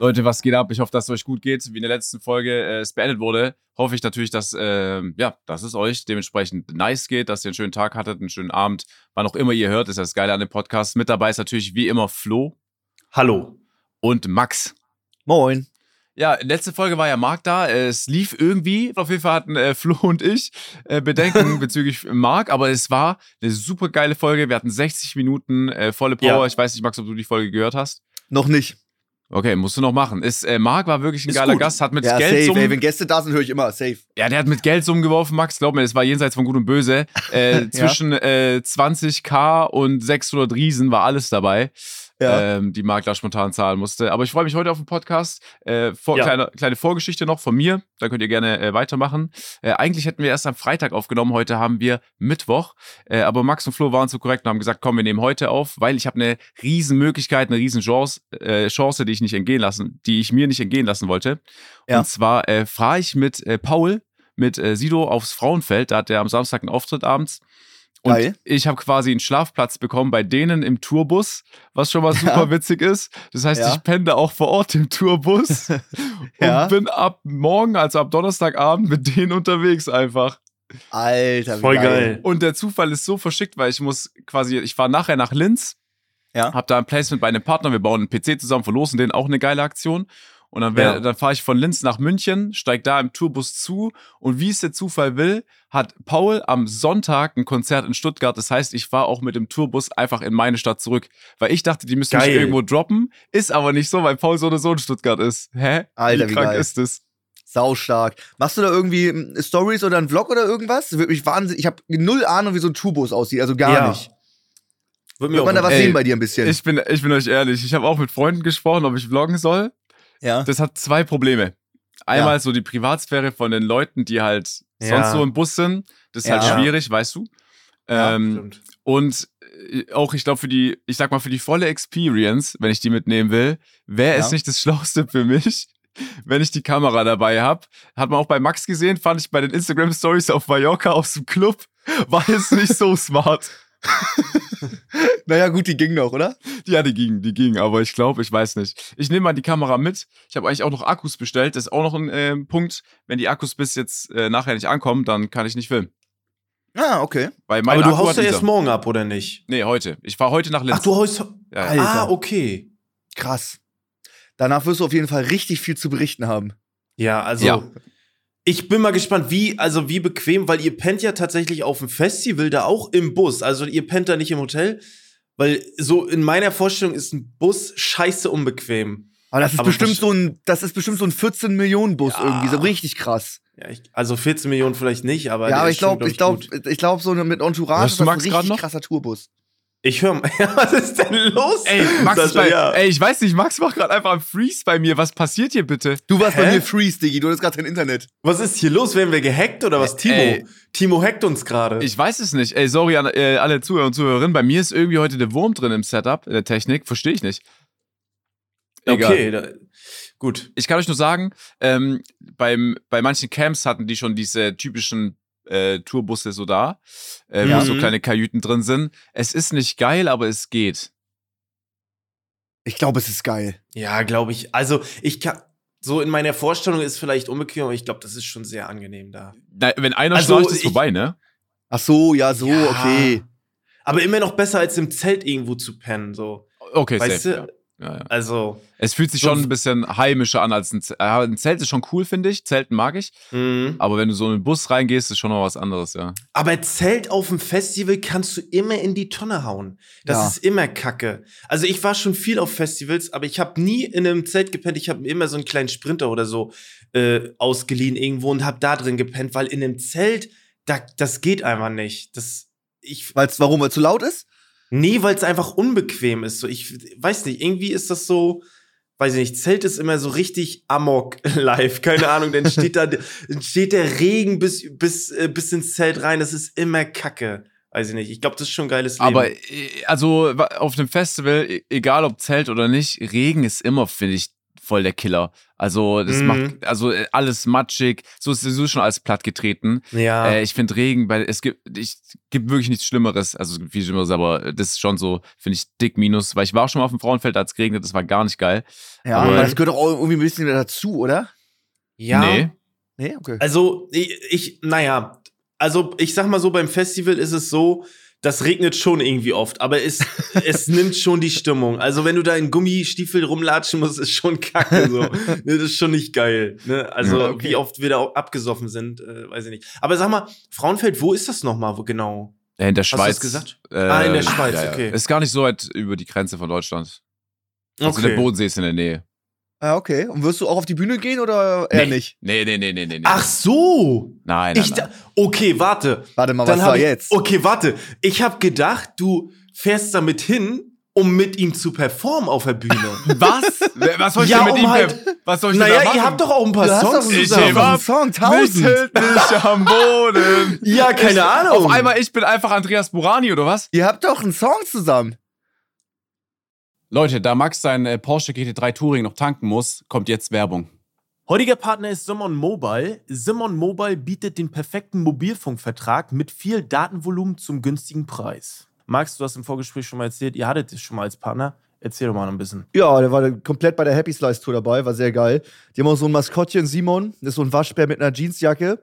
Leute, was geht ab? Ich hoffe, dass es euch gut geht. Wie in der letzten Folge äh, es beendet wurde, hoffe ich natürlich, dass, äh, ja, dass es euch dementsprechend nice geht, dass ihr einen schönen Tag hattet, einen schönen Abend, wann auch immer ihr hört. ist das Geile an dem Podcast. Mit dabei ist natürlich wie immer Flo. Hallo. Und Max. Moin. Ja, letzte Folge war ja Marc da. Es lief irgendwie. Auf jeden Fall hatten äh, Flo und ich äh, Bedenken bezüglich Marc, aber es war eine super geile Folge. Wir hatten 60 Minuten äh, volle Power. Ja. Ich weiß nicht, Max, ob du die Folge gehört hast. Noch nicht. Okay, musst du noch machen. Ist, äh, Marc war wirklich ein ist geiler gut. Gast, hat mit ja, Geld safe, ey, Wenn Gäste da sind, höre ich immer safe. Ja, der hat mit Geld geworfen, Max. Glaub mir, es war jenseits von Gut und Böse. Äh, zwischen ja. äh, 20k und 600 Riesen war alles dabei ja. ähm, die Makler spontan zahlen musste. Aber ich freue mich heute auf den Podcast. Äh, vor, ja. kleine, kleine Vorgeschichte noch von mir. Da könnt ihr gerne äh, weitermachen. Äh, eigentlich hätten wir erst am Freitag aufgenommen. Heute haben wir Mittwoch. Äh, aber Max und Flo waren so korrekt und haben gesagt, komm, wir nehmen heute auf, weil ich habe eine riesen Möglichkeit, eine riesen Chance, äh, Chance, die ich nicht entgehen lassen, die ich mir nicht entgehen lassen wollte. Ja. Und zwar äh, fahre ich mit Paul, mit Sido aufs Frauenfeld. Da hat er am Samstag einen Auftritt abends. Und Geil. ich habe quasi einen Schlafplatz bekommen bei denen im Tourbus, was schon mal super ja. witzig ist. Das heißt, ja. ich penne auch vor Ort im Tourbus ja. und bin ab morgen, also ab Donnerstagabend, mit denen unterwegs einfach. Alter, voll geil. geil. Und der Zufall ist so verschickt, weil ich muss quasi, ich fahre nachher nach Linz, ja. hab da ein Placement bei einem Partner, wir bauen einen PC zusammen, verlosen den, auch eine geile Aktion. Und dann, ja. dann fahre ich von Linz nach München, steige da im Tourbus zu und wie es der Zufall will, hat Paul am Sonntag ein Konzert in Stuttgart. Das heißt, ich fahre auch mit dem Tourbus einfach in meine Stadt zurück. Weil ich dachte, die müssen geil. mich irgendwo droppen. Ist aber nicht so, weil Paul so oder so in Stuttgart ist. Hä? Alter, wie, krank geil. ist das? Sau stark. Machst du da irgendwie hm, Stories oder einen Vlog oder irgendwas? Wird mich wahnsinnig. Ich habe null Ahnung, wie so ein Tourbus aussieht. Also gar ja. nicht. Wird man da was ey, sehen bei dir ein bisschen? Ich bin, ich bin euch ehrlich. Ich habe auch mit Freunden gesprochen, ob ich vloggen soll. Ja. Das hat zwei Probleme. Einmal ja. so die Privatsphäre von den Leuten, die halt ja. sonst so im Bus sind. Das ist halt ja. halt schwierig, weißt du. Ähm, und äh, auch, ich glaube, für die, ich sag mal, für die volle Experience, wenn ich die mitnehmen will, wäre es nicht das Schlauste für mich, wenn ich die Kamera dabei habe. Hat man auch bei Max gesehen, fand ich bei den Instagram Stories auf Mallorca aus dem Club, war es nicht so smart. naja, gut, die ging noch, oder? Ja, die ging, die ging, aber ich glaube, ich weiß nicht. Ich nehme mal die Kamera mit. Ich habe eigentlich auch noch Akkus bestellt. Das ist auch noch ein äh, Punkt. Wenn die Akkus bis jetzt äh, nachher nicht ankommen, dann kann ich nicht filmen. Ah, okay. Weil aber du Akku haust ja erst morgen ab, oder nicht? Nee, heute. Ich fahre heute nach Linz. Ach, du haust. Ja, Ah, okay. Krass. Danach wirst du auf jeden Fall richtig viel zu berichten haben. Ja, also. Ja. Ich bin mal gespannt, wie, also wie bequem, weil ihr pennt ja tatsächlich auf dem Festival da auch im Bus. Also ihr pennt da nicht im Hotel, weil so in meiner Vorstellung ist ein Bus scheiße unbequem. Aber das ist Aber bestimmt so ein, das ist bestimmt so ein 14 Millionen Bus ja. irgendwie, so richtig krass. Ja, ich, also 14 Millionen vielleicht nicht, aber ja, aber ich glaube, ich glaube, ich glaube, so mit Entourage ist das ein richtig krasser Tourbus. Ich höre, ja, was ist denn los? Ey, Max, das, bei, ja. ey, ich weiß nicht, Max macht gerade einfach einen Freeze bei mir. Was passiert hier bitte? Du warst Hä? bei mir Freeze, Diggi. Du hast gerade kein Internet. Was ist hier los? Werden wir gehackt oder was? Timo, ey, Timo hackt uns gerade. Ich weiß es nicht. Ey, sorry an äh, alle Zuhörer und Zuhörerinnen. Bei mir ist irgendwie heute der Wurm drin im Setup, in der Technik. Verstehe ich nicht. Egal. Okay, da, gut. Ich kann euch nur sagen, ähm, beim, bei manchen Camps hatten die schon diese typischen äh, Tourbusse so da, äh, ja. wo so mhm. kleine Kajüten drin sind. Es ist nicht geil, aber es geht. Ich glaube, es ist geil. Ja, glaube ich. Also, ich kann. So in meiner Vorstellung ist vielleicht unbequem, aber ich glaube, das ist schon sehr angenehm da. Na, wenn einer also, schnarcht, ist vorbei, ne? Ach so, ja, so, ja. okay. Aber immer noch besser als im Zelt irgendwo zu pennen, so. Okay, weißt safe, du? Ja. Ja, ja. Also. Es fühlt sich schon ein bisschen heimischer an als ein Zelt. Ein Zelt ist schon cool, finde ich. Zelten mag ich. Mhm. Aber wenn du so in den Bus reingehst, ist schon noch was anderes, ja. Aber Zelt auf dem Festival kannst du immer in die Tonne hauen. Das ja. ist immer Kacke. Also ich war schon viel auf Festivals, aber ich habe nie in einem Zelt gepennt. Ich habe immer so einen kleinen Sprinter oder so äh, ausgeliehen irgendwo und habe da drin gepennt, weil in einem Zelt, da, das geht einfach nicht. Das, ich, Weil's, warum? Weil es zu laut ist? Nee, weil es einfach unbequem ist. So, ich weiß nicht, irgendwie ist das so, weiß ich nicht, Zelt ist immer so richtig amok live. Keine Ahnung, dann steht da, steht der Regen bis, bis, äh, bis ins Zelt rein. Das ist immer Kacke. Weiß ich nicht. Ich glaube, das ist schon ein geiles Leben. Aber äh, also auf einem Festival, e, egal ob Zelt oder nicht, Regen ist immer, finde ich, voll der Killer. Also, das mhm. macht, also äh, alles matschig, so ist sowieso schon alles platt getreten. Ja. Äh, ich finde Regen, weil es gibt, ich, gibt wirklich nichts Schlimmeres, also viel Schlimmeres, aber das ist schon so, finde ich, dick minus, weil ich war schon mal auf dem Frauenfeld, als es geregnet, das war gar nicht geil. Ja, aber das gehört auch irgendwie ein bisschen dazu, oder? Ja. Nee. Nee, okay. Also, ich, ich, naja, also ich sag mal so, beim Festival ist es so, das regnet schon irgendwie oft, aber es, es nimmt schon die Stimmung. Also wenn du da in Gummistiefel rumlatschen musst, ist schon kacke so. Das ist schon nicht geil. Ne? Also ja, okay. wie oft wir da abgesoffen sind, äh, weiß ich nicht. Aber sag mal, Frauenfeld, wo ist das nochmal wo genau? in der Schweiz. Hast gesagt? Äh, ah, in der Schweiz, ja, ja. okay. Ist gar nicht so weit über die Grenze von Deutschland. Also okay. der Bodensee ist in der Nähe. Ah, okay. Und wirst du auch auf die Bühne gehen oder eher nee. nicht? Nee, nee, nee, nee, nee. Ach so. Nein, nein, ich nein. Okay, warte. Warte mal, Dann was war ich, jetzt? Okay, warte. Ich habe gedacht, du fährst damit hin, um mit ihm zu performen auf der Bühne. Was? Was soll ich ja, denn mit um ihm halt, Was soll ich naja, denn da machen? ihr habt doch auch ein paar du Songs hast zusammen. Ich einen Song, tausend. Mich am Boden. ja, keine ich, Ahnung. Auf einmal, ich bin einfach Andreas Burani, oder was? Ihr habt doch einen Song zusammen. Leute, da Max sein äh, Porsche GT3 Touring noch tanken muss, kommt jetzt Werbung. Heutiger Partner ist Simon Mobile. Simon Mobile bietet den perfekten Mobilfunkvertrag mit viel Datenvolumen zum günstigen Preis. Max, du hast im Vorgespräch schon mal erzählt, ihr hattet es schon mal als Partner. Erzähl doch mal ein bisschen. Ja, der war komplett bei der Happy Slice Tour dabei, war sehr geil. Die haben auch so ein Maskottchen, Simon, das ist so ein Waschbär mit einer Jeansjacke.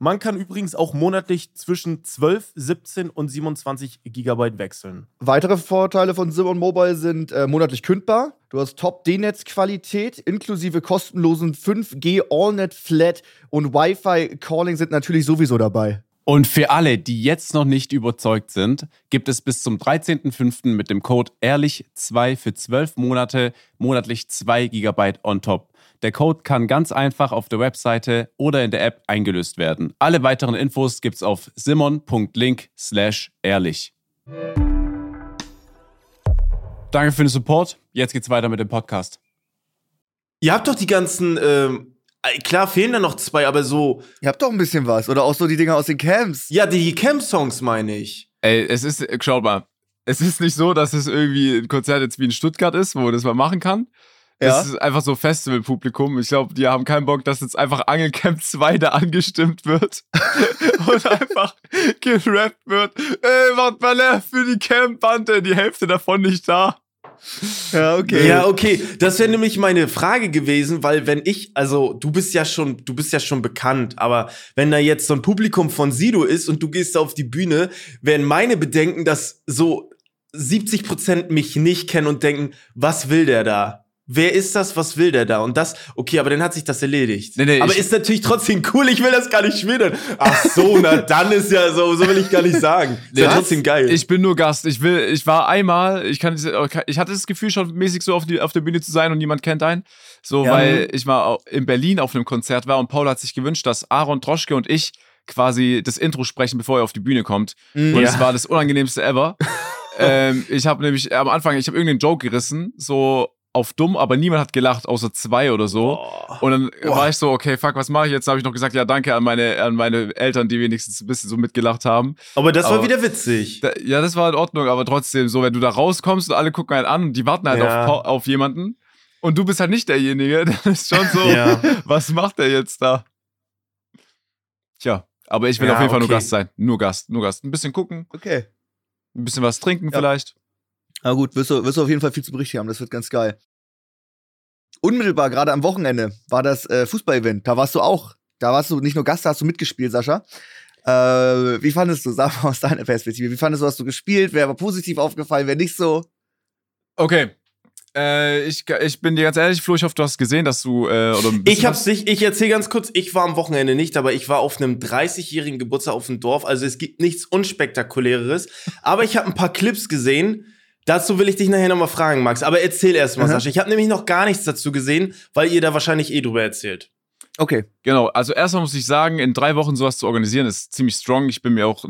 Man kann übrigens auch monatlich zwischen 12, 17 und 27 GB wechseln. Weitere Vorteile von Simon Mobile sind äh, monatlich kündbar. Du hast Top-D-Netz-Qualität inklusive kostenlosen 5G AllNet Flat und Wi-Fi Calling sind natürlich sowieso dabei. Und für alle, die jetzt noch nicht überzeugt sind, gibt es bis zum 13.05. mit dem Code ehrlich2 für 12 Monate monatlich 2 GB on top. Der Code kann ganz einfach auf der Webseite oder in der App eingelöst werden. Alle weiteren Infos gibt's auf simon.link slash ehrlich. Danke für den Support. Jetzt geht's weiter mit dem Podcast. Ihr habt doch die ganzen ähm äh, klar fehlen da noch zwei, aber so. Ihr habt doch ein bisschen was. Oder auch so die Dinger aus den Camps. Ja, die Camp-Songs meine ich. Ey, es ist, schaut mal, es ist nicht so, dass es irgendwie ein Konzert jetzt wie in Stuttgart ist, wo man das mal machen kann. Ja. Das ist einfach so Festivalpublikum. Ich glaube, die haben keinen Bock, dass jetzt einfach Angelcamp 2 da angestimmt wird und einfach gerappt wird. Ey, macht mal für die Camp-Bande, die Hälfte davon nicht da. Ja, okay. Ja, okay. Das wäre nämlich meine Frage gewesen, weil wenn ich, also du bist ja schon, du bist ja schon bekannt, aber wenn da jetzt so ein Publikum von Sido ist und du gehst auf die Bühne, wären meine Bedenken, dass so 70 Prozent mich nicht kennen und denken, was will der da? Wer ist das, was will der da? Und das, okay, aber dann hat sich das erledigt. Nee, nee, aber ist natürlich trotzdem cool, ich will das gar nicht schmälern. Ach so, na dann ist ja so, so will ich gar nicht sagen. Ist nee, ja trotzdem geil. Ich bin nur Gast. Ich will, ich war einmal, ich kann, ich hatte das Gefühl schon mäßig so auf, die, auf der Bühne zu sein und niemand kennt einen. So, ja. weil ich mal in Berlin auf einem Konzert war und Paul hat sich gewünscht, dass Aaron Droschke und ich quasi das Intro sprechen, bevor er auf die Bühne kommt. Mhm. Und es war das unangenehmste ever. ähm, ich habe nämlich am Anfang, ich habe irgendeinen Joke gerissen, so auf dumm, aber niemand hat gelacht, außer zwei oder so. Oh. Und dann oh. war ich so, okay, fuck, was mache ich jetzt? habe ich noch gesagt, ja, danke an meine, an meine Eltern, die wenigstens ein bisschen so mitgelacht haben. Aber das aber, war wieder witzig. Da, ja, das war in Ordnung, aber trotzdem, so, wenn du da rauskommst und alle gucken halt an und die warten halt ja. auf, auf jemanden und du bist halt nicht derjenige, dann ist schon so, ja. was macht der jetzt da? Tja, aber ich will ja, auf jeden Fall okay. nur Gast sein. Nur Gast, nur Gast. Ein bisschen gucken. Okay. Ein bisschen was trinken vielleicht. Na gut, wirst du, wirst du auf jeden Fall viel zu berichten haben, das wird ganz geil. Unmittelbar, gerade am Wochenende, war das äh, Fußball-Event. Da warst du auch. Da warst du nicht nur Gast, da hast du mitgespielt, Sascha. Äh, wie fandest du, sag mal aus deiner Perspektive, wie fandest du, hast du gespielt? Wer war positiv aufgefallen, wer nicht so? Okay, äh, ich, ich bin dir ganz ehrlich, Flo, ich hoffe, du hast gesehen, dass du. Äh, oder ich hab's nicht, ich erzähle ganz kurz, ich war am Wochenende nicht, aber ich war auf einem 30-jährigen Geburtstag auf dem Dorf. Also es gibt nichts Unspektakuläres. aber ich habe ein paar Clips gesehen Dazu will ich dich nachher nochmal fragen, Max. Aber erzähl erst mal, Sascha. Ich habe nämlich noch gar nichts dazu gesehen, weil ihr da wahrscheinlich eh drüber erzählt. Okay. Genau, also erstmal muss ich sagen, in drei Wochen sowas zu organisieren, ist ziemlich strong. Ich bin mir auch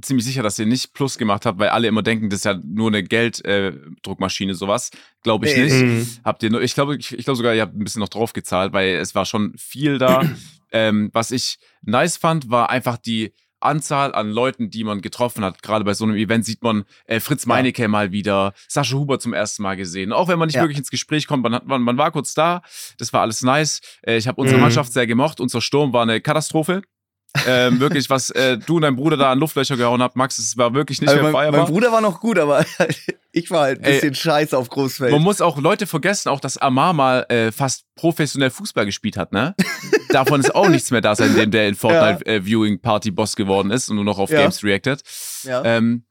ziemlich sicher, dass ihr nicht Plus gemacht habt, weil alle immer denken, das ist ja nur eine Gelddruckmaschine, äh, sowas. Glaube ich nicht. Mhm. Habt ihr nur, ich glaube ich, ich glaub sogar, ihr habt ein bisschen noch drauf gezahlt, weil es war schon viel da. ähm, was ich nice fand, war einfach die Anzahl an Leuten, die man getroffen hat. Gerade bei so einem Event sieht man äh, Fritz Meinecke ja. mal wieder, Sascha Huber zum ersten Mal gesehen. Auch wenn man nicht ja. wirklich ins Gespräch kommt, man, hat, man, man, war kurz da. Das war alles nice. Äh, ich habe unsere mhm. Mannschaft sehr gemocht. Unser Sturm war eine Katastrophe ähm, wirklich, was äh, du und dein Bruder da an Luftlöcher gehauen habt, Max, es war wirklich nicht also mehr mein, feierbar. Mein Bruder war noch gut, aber ich war halt ein bisschen Ey, scheiße auf Großfeld. Man muss auch Leute vergessen, auch dass Amar mal äh, fast professionell Fußball gespielt hat, ne? Davon ist auch nichts mehr da, seitdem der in Fortnite ja. äh, Viewing Party Boss geworden ist und nur noch auf ja. Games reactet. Ja. Ähm,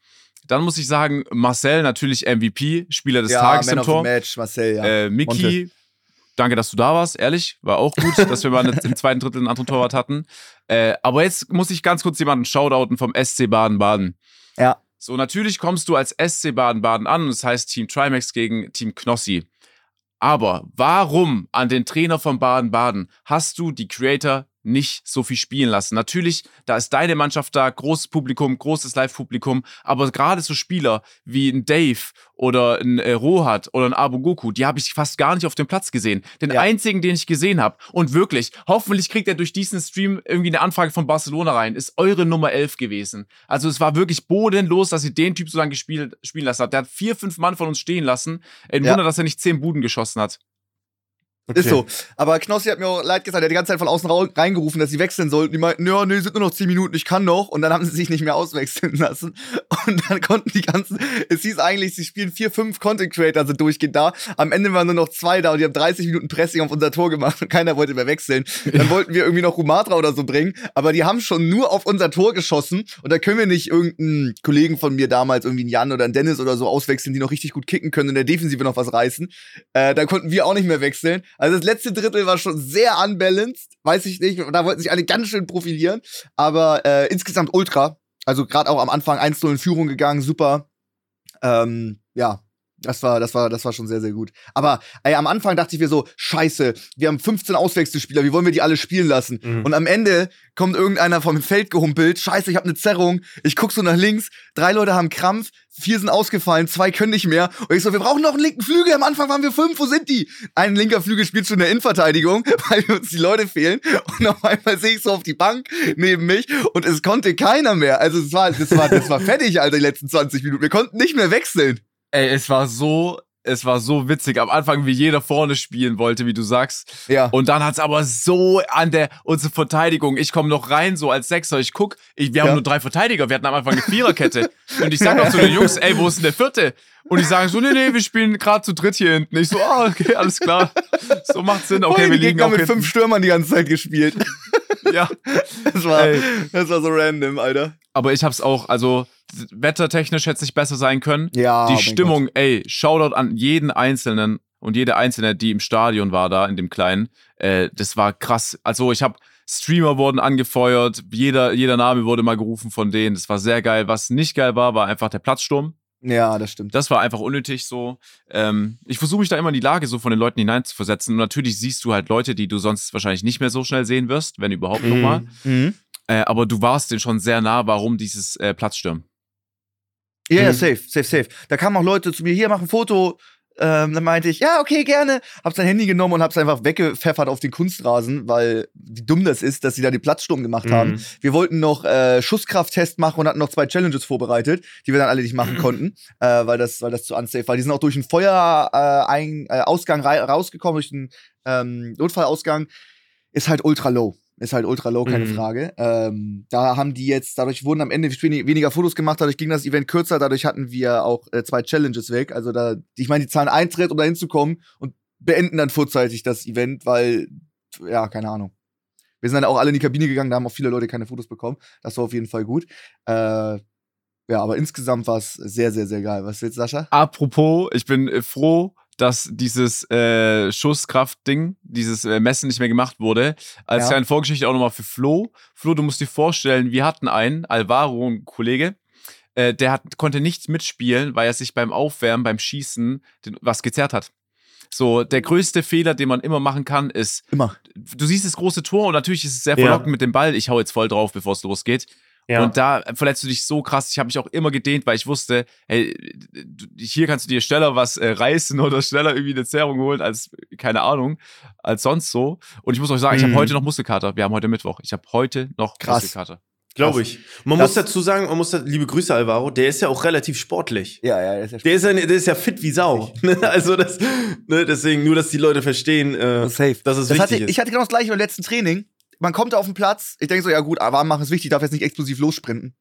dann muss ich sagen, Marcel natürlich MVP, Spieler des ja, Tages Man im Tor. Match, Marcel, ja. Äh, Miki, danke, dass du da warst, ehrlich. War auch gut, dass wir mal im zweiten Drittel einen anderen Torwart hatten. Äh, aber jetzt muss ich ganz kurz jemanden shoutouten vom SC Baden-Baden. Ja. So, natürlich kommst du als SC Baden-Baden an und es das heißt Team Trimax gegen Team Knossi. Aber warum an den Trainer von Baden-Baden hast du die Creator nicht so viel spielen lassen. Natürlich, da ist deine Mannschaft da, großes Publikum, großes Live-Publikum, aber gerade so Spieler wie ein Dave oder ein äh, Rohat oder ein Abu Goku, die habe ich fast gar nicht auf dem Platz gesehen. Den ja. einzigen, den ich gesehen habe und wirklich, hoffentlich kriegt er durch diesen Stream irgendwie eine Anfrage von Barcelona rein, ist eure Nummer 11 gewesen. Also es war wirklich bodenlos, dass ihr den Typ so lange gespielt, spielen lassen habt. Der hat vier, fünf Mann von uns stehen lassen. Ein ja. Wunder, dass er nicht zehn Buden geschossen hat. Okay. Ist so. Aber Knossi hat mir auch leid gesagt, er hat die ganze Zeit von außen reingerufen, dass sie wechseln sollten. Die meinten, ja, nee, sind nur noch 10 Minuten, ich kann noch. Und dann haben sie sich nicht mehr auswechseln lassen. Und dann konnten die ganzen, es hieß eigentlich, sie spielen vier, fünf Content Creator sind durchgehend da. Am Ende waren nur noch zwei da und die haben 30 Minuten Pressing auf unser Tor gemacht und keiner wollte mehr wechseln. Dann wollten wir irgendwie noch Rumatra oder so bringen, aber die haben schon nur auf unser Tor geschossen und da können wir nicht irgendeinen Kollegen von mir damals, irgendwie einen Jan oder einen Dennis oder so auswechseln, die noch richtig gut kicken können und in der Defensive noch was reißen. Äh, da konnten wir auch nicht mehr wechseln. Also das letzte Drittel war schon sehr unbalanced, weiß ich nicht. Da wollten sich alle ganz schön profilieren. Aber äh, insgesamt ultra. Also gerade auch am Anfang 1-0 in Führung gegangen, super. Ähm, ja, das war, das war, das war schon sehr, sehr gut. Aber ey, am Anfang dachte ich mir so, scheiße, wir haben 15 Auswechselspieler, wie wollen wir die alle spielen lassen? Mhm. Und am Ende kommt irgendeiner vom Feld gehumpelt, scheiße, ich habe eine Zerrung. Ich guck so nach links, drei Leute haben Krampf, vier sind ausgefallen, zwei können nicht mehr. Und ich so, wir brauchen noch einen linken Flügel. Am Anfang waren wir fünf, wo sind die? Ein linker Flügel spielt schon in der Innenverteidigung, weil uns die Leute fehlen. Und auf einmal sehe ich so auf die Bank neben mich und es konnte keiner mehr. Also es war, das war, das war fertig, Alter, die letzten 20 Minuten. Wir konnten nicht mehr wechseln. Ey, es war so, es war so witzig. Am Anfang, wie jeder vorne spielen wollte, wie du sagst. Ja. Und dann hat es aber so an der, unsere Verteidigung. Ich komme noch rein, so als Sechser. Ich guck, ich, wir haben nur drei Verteidiger. Wir hatten am Anfang eine Viererkette. und ich sag auch zu den Jungs, ey, wo ist denn der vierte? Und die sagen so, nee, nee, wir spielen gerade zu dritt hier hinten. Ich so, ah, okay, alles klar. So macht Sinn. Okay, oh, wir liegen auch mit hinten. fünf Stürmern die ganze Zeit gespielt. ja. Das war, das war so random, Alter. Aber ich hab's auch, also wettertechnisch hätte es nicht besser sein können. Ja. Die Stimmung, Gott. ey, Shoutout an jeden Einzelnen und jede Einzelne, die im Stadion war da, in dem Kleinen. Äh, das war krass. Also ich habe Streamer wurden angefeuert, jeder, jeder Name wurde mal gerufen von denen. Das war sehr geil. Was nicht geil war, war einfach der Platzsturm. Ja, das stimmt. Das war einfach unnötig so. Ähm, ich versuche mich da immer in die Lage so von den Leuten hineinzuversetzen. Und natürlich siehst du halt Leute, die du sonst wahrscheinlich nicht mehr so schnell sehen wirst, wenn überhaupt mhm. nochmal. Mhm. Äh, aber du warst denen schon sehr nah, warum dieses äh, Platzsturm. Ja, yeah, mhm. safe, safe, safe. Da kamen auch Leute zu mir, hier, mach ein Foto. Ähm, dann meinte ich, ja, okay, gerne. Hab sein Handy genommen und hab's einfach weggepfeffert auf den Kunstrasen, weil wie dumm das ist, dass sie da den Platzsturm gemacht mhm. haben. Wir wollten noch äh, Schusskrafttest machen und hatten noch zwei Challenges vorbereitet, die wir dann alle nicht machen konnten, äh, weil, das, weil das zu unsafe war. Die sind auch durch einen Feuerausgang äh, Ausgang rausgekommen, durch den ähm, Notfallausgang. Ist halt ultra low. Ist halt ultra low, keine mhm. Frage. Ähm, da haben die jetzt, dadurch wurden am Ende weniger Fotos gemacht, dadurch ging das Event kürzer, dadurch hatten wir auch äh, zwei Challenges weg. Also da, ich meine, die zahlen Eintritt, um da hinzukommen und beenden dann vorzeitig das Event, weil, ja, keine Ahnung. Wir sind dann auch alle in die Kabine gegangen, da haben auch viele Leute keine Fotos bekommen. Das war auf jeden Fall gut. Äh, ja, aber insgesamt war es sehr, sehr, sehr geil. Was willst du, Sascha? Apropos, ich bin äh, froh, dass dieses äh, Schusskraft-Ding, dieses äh, Messen nicht mehr gemacht wurde. Als ja. kleine Vorgeschichte auch nochmal für Flo. Flo, du musst dir vorstellen, wir hatten einen, Alvaro, ein Kollege, äh, der hat, konnte nichts mitspielen, weil er sich beim Aufwärmen, beim Schießen den, was gezerrt hat. So, der größte Fehler, den man immer machen kann, ist. Immer. Du siehst das große Tor und natürlich ist es sehr verlockend ja. mit dem Ball. Ich hau jetzt voll drauf, bevor es losgeht. Ja. Und da verletzt du dich so krass. Ich habe mich auch immer gedehnt, weil ich wusste, hey, hier kannst du dir schneller was äh, reißen oder schneller irgendwie eine Zerrung holen als, keine Ahnung, als sonst so. Und ich muss euch sagen, mhm. ich habe heute noch Muskelkater. Wir haben heute Mittwoch. Ich habe heute noch krass. Muskelkater. Glaube ich. Man das muss dazu sagen, man muss da, liebe Grüße Alvaro, der ist ja auch relativ sportlich. Ja, ja, der ist ja, der ist ja, der ist ja fit wie Sau. also das, ne, deswegen nur, dass die Leute verstehen, äh, Safe. dass es das wichtig hatte, ist. Ich hatte genau das gleiche beim letzten Training. Man kommt auf den Platz, ich denke so, ja gut, warm machen ist wichtig, darf jetzt nicht explosiv lossprinten.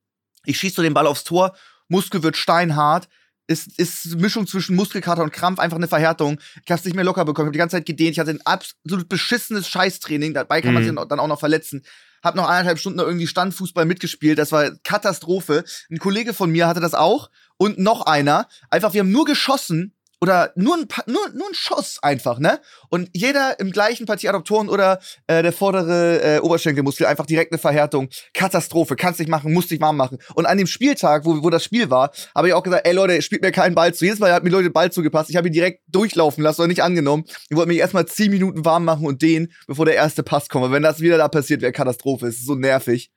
Ich schieße so den Ball aufs Tor, Muskel wird steinhart, ist, ist Mischung zwischen Muskelkater und Krampf einfach eine Verhärtung. Ich hab's nicht mehr locker bekommen, ich hab die ganze Zeit gedehnt, ich hatte ein absolut beschissenes Scheißtraining, dabei kann man mhm. sich dann auch noch verletzen hab noch eineinhalb Stunden irgendwie Standfußball mitgespielt. Das war Katastrophe. Ein Kollege von mir hatte das auch und noch einer. Einfach, wir haben nur geschossen oder nur ein, nur, nur ein Schuss einfach, ne? Und jeder im gleichen Partie Adoptoren oder äh, der vordere äh, Oberschenkelmuskel einfach direkt eine Verhärtung. Katastrophe, kannst nicht machen, musst dich warm machen. Und an dem Spieltag, wo, wo das Spiel war, habe ich auch gesagt, ey Leute, spielt mir keinen Ball zu. Jedes Mal hat mir Leute Ball zugepasst. Ich habe ihn direkt durchlaufen lassen oder nicht angenommen. Ich wollte mich erstmal zehn Minuten warm machen und den, bevor der erste Pass kommt. wenn das wieder da passiert, wäre Katastrophe. Es ist so nervig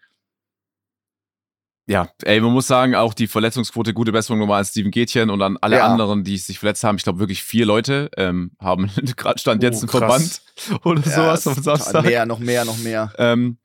ja, ey, man muss sagen, auch die Verletzungsquote, gute Besserung nochmal an Steven Gätchen und an alle ja. anderen, die sich verletzt haben. Ich glaube, wirklich vier Leute ähm, haben gerade Stand jetzt oh, einen Verband oder ja, sowas am Samstag. Mehr, noch mehr, noch mehr. Ähm,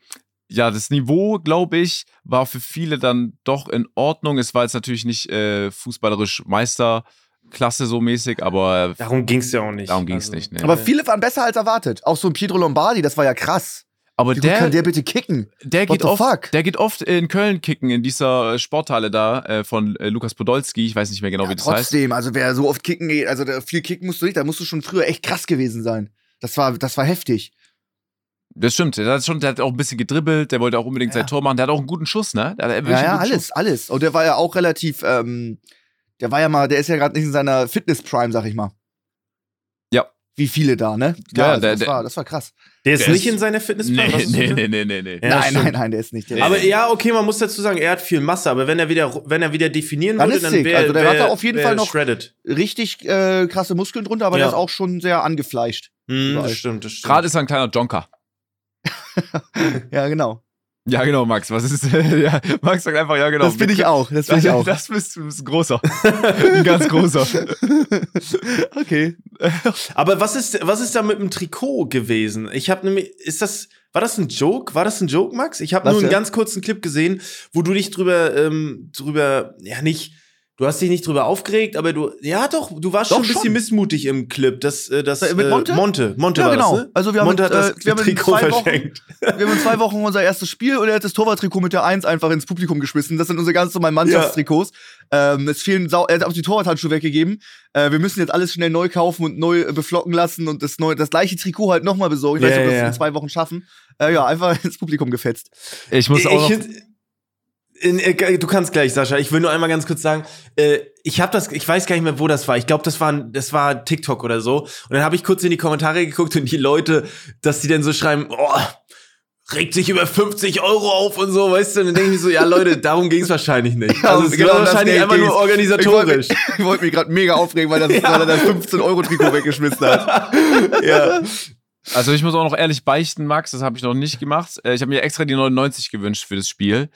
ja, das Niveau, glaube ich, war für viele dann doch in Ordnung. Es war jetzt natürlich nicht äh, fußballerisch Meisterklasse so mäßig, aber. Darum ging es ja auch nicht. Darum ging es also. nicht. Nee. Aber viele waren besser als erwartet. Auch so ein Pietro Lombardi, das war ja krass. Aber Wie der kann der bitte kicken? Der geht oft, fuck? der geht oft in Köln kicken in dieser Sporthalle da äh, von äh, Lukas Podolski. Ich weiß nicht mehr genau, ja, wie das trotzdem, heißt. Trotzdem, also wer so oft kicken geht, also viel kicken musst du nicht, da musst du schon früher echt krass gewesen sein. Das war, das war heftig. Das stimmt, der hat, schon, der hat auch ein bisschen gedribbelt, der wollte auch unbedingt ja. sein Tor machen, der hat auch einen guten Schuss, ne? ja, ja, alles, Schuss. alles. Und der war ja auch relativ, ähm, der war ja mal, der ist ja gerade nicht in seiner Fitness-Prime, sag ich mal wie viele da, ne? Ja, also der, das, war, das war krass. Der ist der nicht ist, in seiner fitness nee, nee, nee, nee, nee, nee. Ja, nein, nein, nein, der ist nicht. Der aber ist ja, okay, man muss dazu sagen, er hat viel Masse, aber wenn er wieder, wenn er wieder definieren dann würde, dann wäre Also der wär, hat da auf jeden Fall noch shredded. richtig äh, krasse Muskeln drunter, aber ja. der ist auch schon sehr angefleischt. Hm, das stimmt, das stimmt. Gerade ist er ein kleiner Jonker. ja, genau. Ja, genau, Max. Was ist ja, Max sagt einfach, ja, genau. Das bin ich auch. Das bin ich auch. Das bist du ein großer. ein ganz großer. okay. Aber was ist, was ist da mit dem Trikot gewesen? Ich habe nämlich, ist das, war das ein Joke? War das ein Joke, Max? Ich habe nur einen ganz kurzen Clip gesehen, wo du dich drüber, ähm, drüber, ja, nicht Du hast dich nicht drüber aufgeregt, aber du, ja doch, du warst doch, schon ein bisschen schon. missmutig im Clip. Das, äh, das, mit Monte? Äh, Monte, Monte ja, war genau. das, ne? Also wir haben, Monte hat das äh, wir haben Trikot zwei verschenkt. Wochen, wir haben in zwei Wochen unser erstes Spiel und er hat das Torwarttrikot mit der Eins einfach ins Publikum geschmissen. Das sind unsere ganz normalen Mannschaftstrikots. Ja. Ähm, es fehlen Sau er hat auch die Torwarthandschuhe weggegeben. Äh, wir müssen jetzt alles schnell neu kaufen und neu äh, beflocken lassen und das, neue, das gleiche Trikot halt nochmal besorgen. Ich yeah, weiß nicht, ob wir das in zwei Wochen schaffen. Äh, ja, einfach ins Publikum gefetzt. Ich muss auch ich, in, äh, du kannst gleich, Sascha. Ich will nur einmal ganz kurz sagen, äh, ich habe das, ich weiß gar nicht mehr, wo das war. Ich glaube, das war, das war TikTok oder so. Und dann habe ich kurz in die Kommentare geguckt und die Leute, dass die dann so schreiben, oh, regt sich über 50 Euro auf und so, weißt du? Und dann denke ich mir so, ja Leute, darum ging es wahrscheinlich nicht. Ja, also es genau war wahrscheinlich einfach nur organisatorisch. Ich wollte wollt mich gerade mega aufregen, weil, das, ja. weil er das 15 Euro Trikot weggeschmissen hat. ja. Also ich muss auch noch ehrlich beichten, Max, das habe ich noch nicht gemacht. Äh, ich habe mir extra die 99 gewünscht für das Spiel.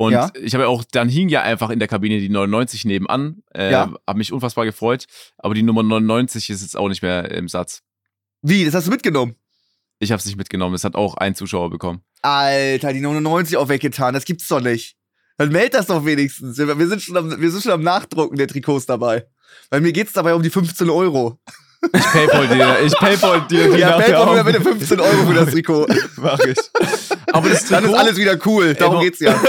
Und ja. ich habe ja auch, dann hing ja einfach in der Kabine die 99 nebenan. Äh, ja. Habe mich unfassbar gefreut. Aber die Nummer 99 ist jetzt auch nicht mehr im Satz. Wie? Das hast du mitgenommen? Ich habe es nicht mitgenommen. Es hat auch ein Zuschauer bekommen. Alter, die 99 auch weggetan. Das gibt's doch nicht. Dann meld das doch wenigstens. Wir sind schon am, wir sind schon am Nachdrucken der Trikots dabei. Weil mir geht's dabei um die 15 Euro. Ich paypal dir, ich paypal dir. Ja, paypal mir bitte 15 Euro für das Trikot. Mach ich. Aber das Trikot, Dann ist alles wieder cool, darum ey, geht's ja.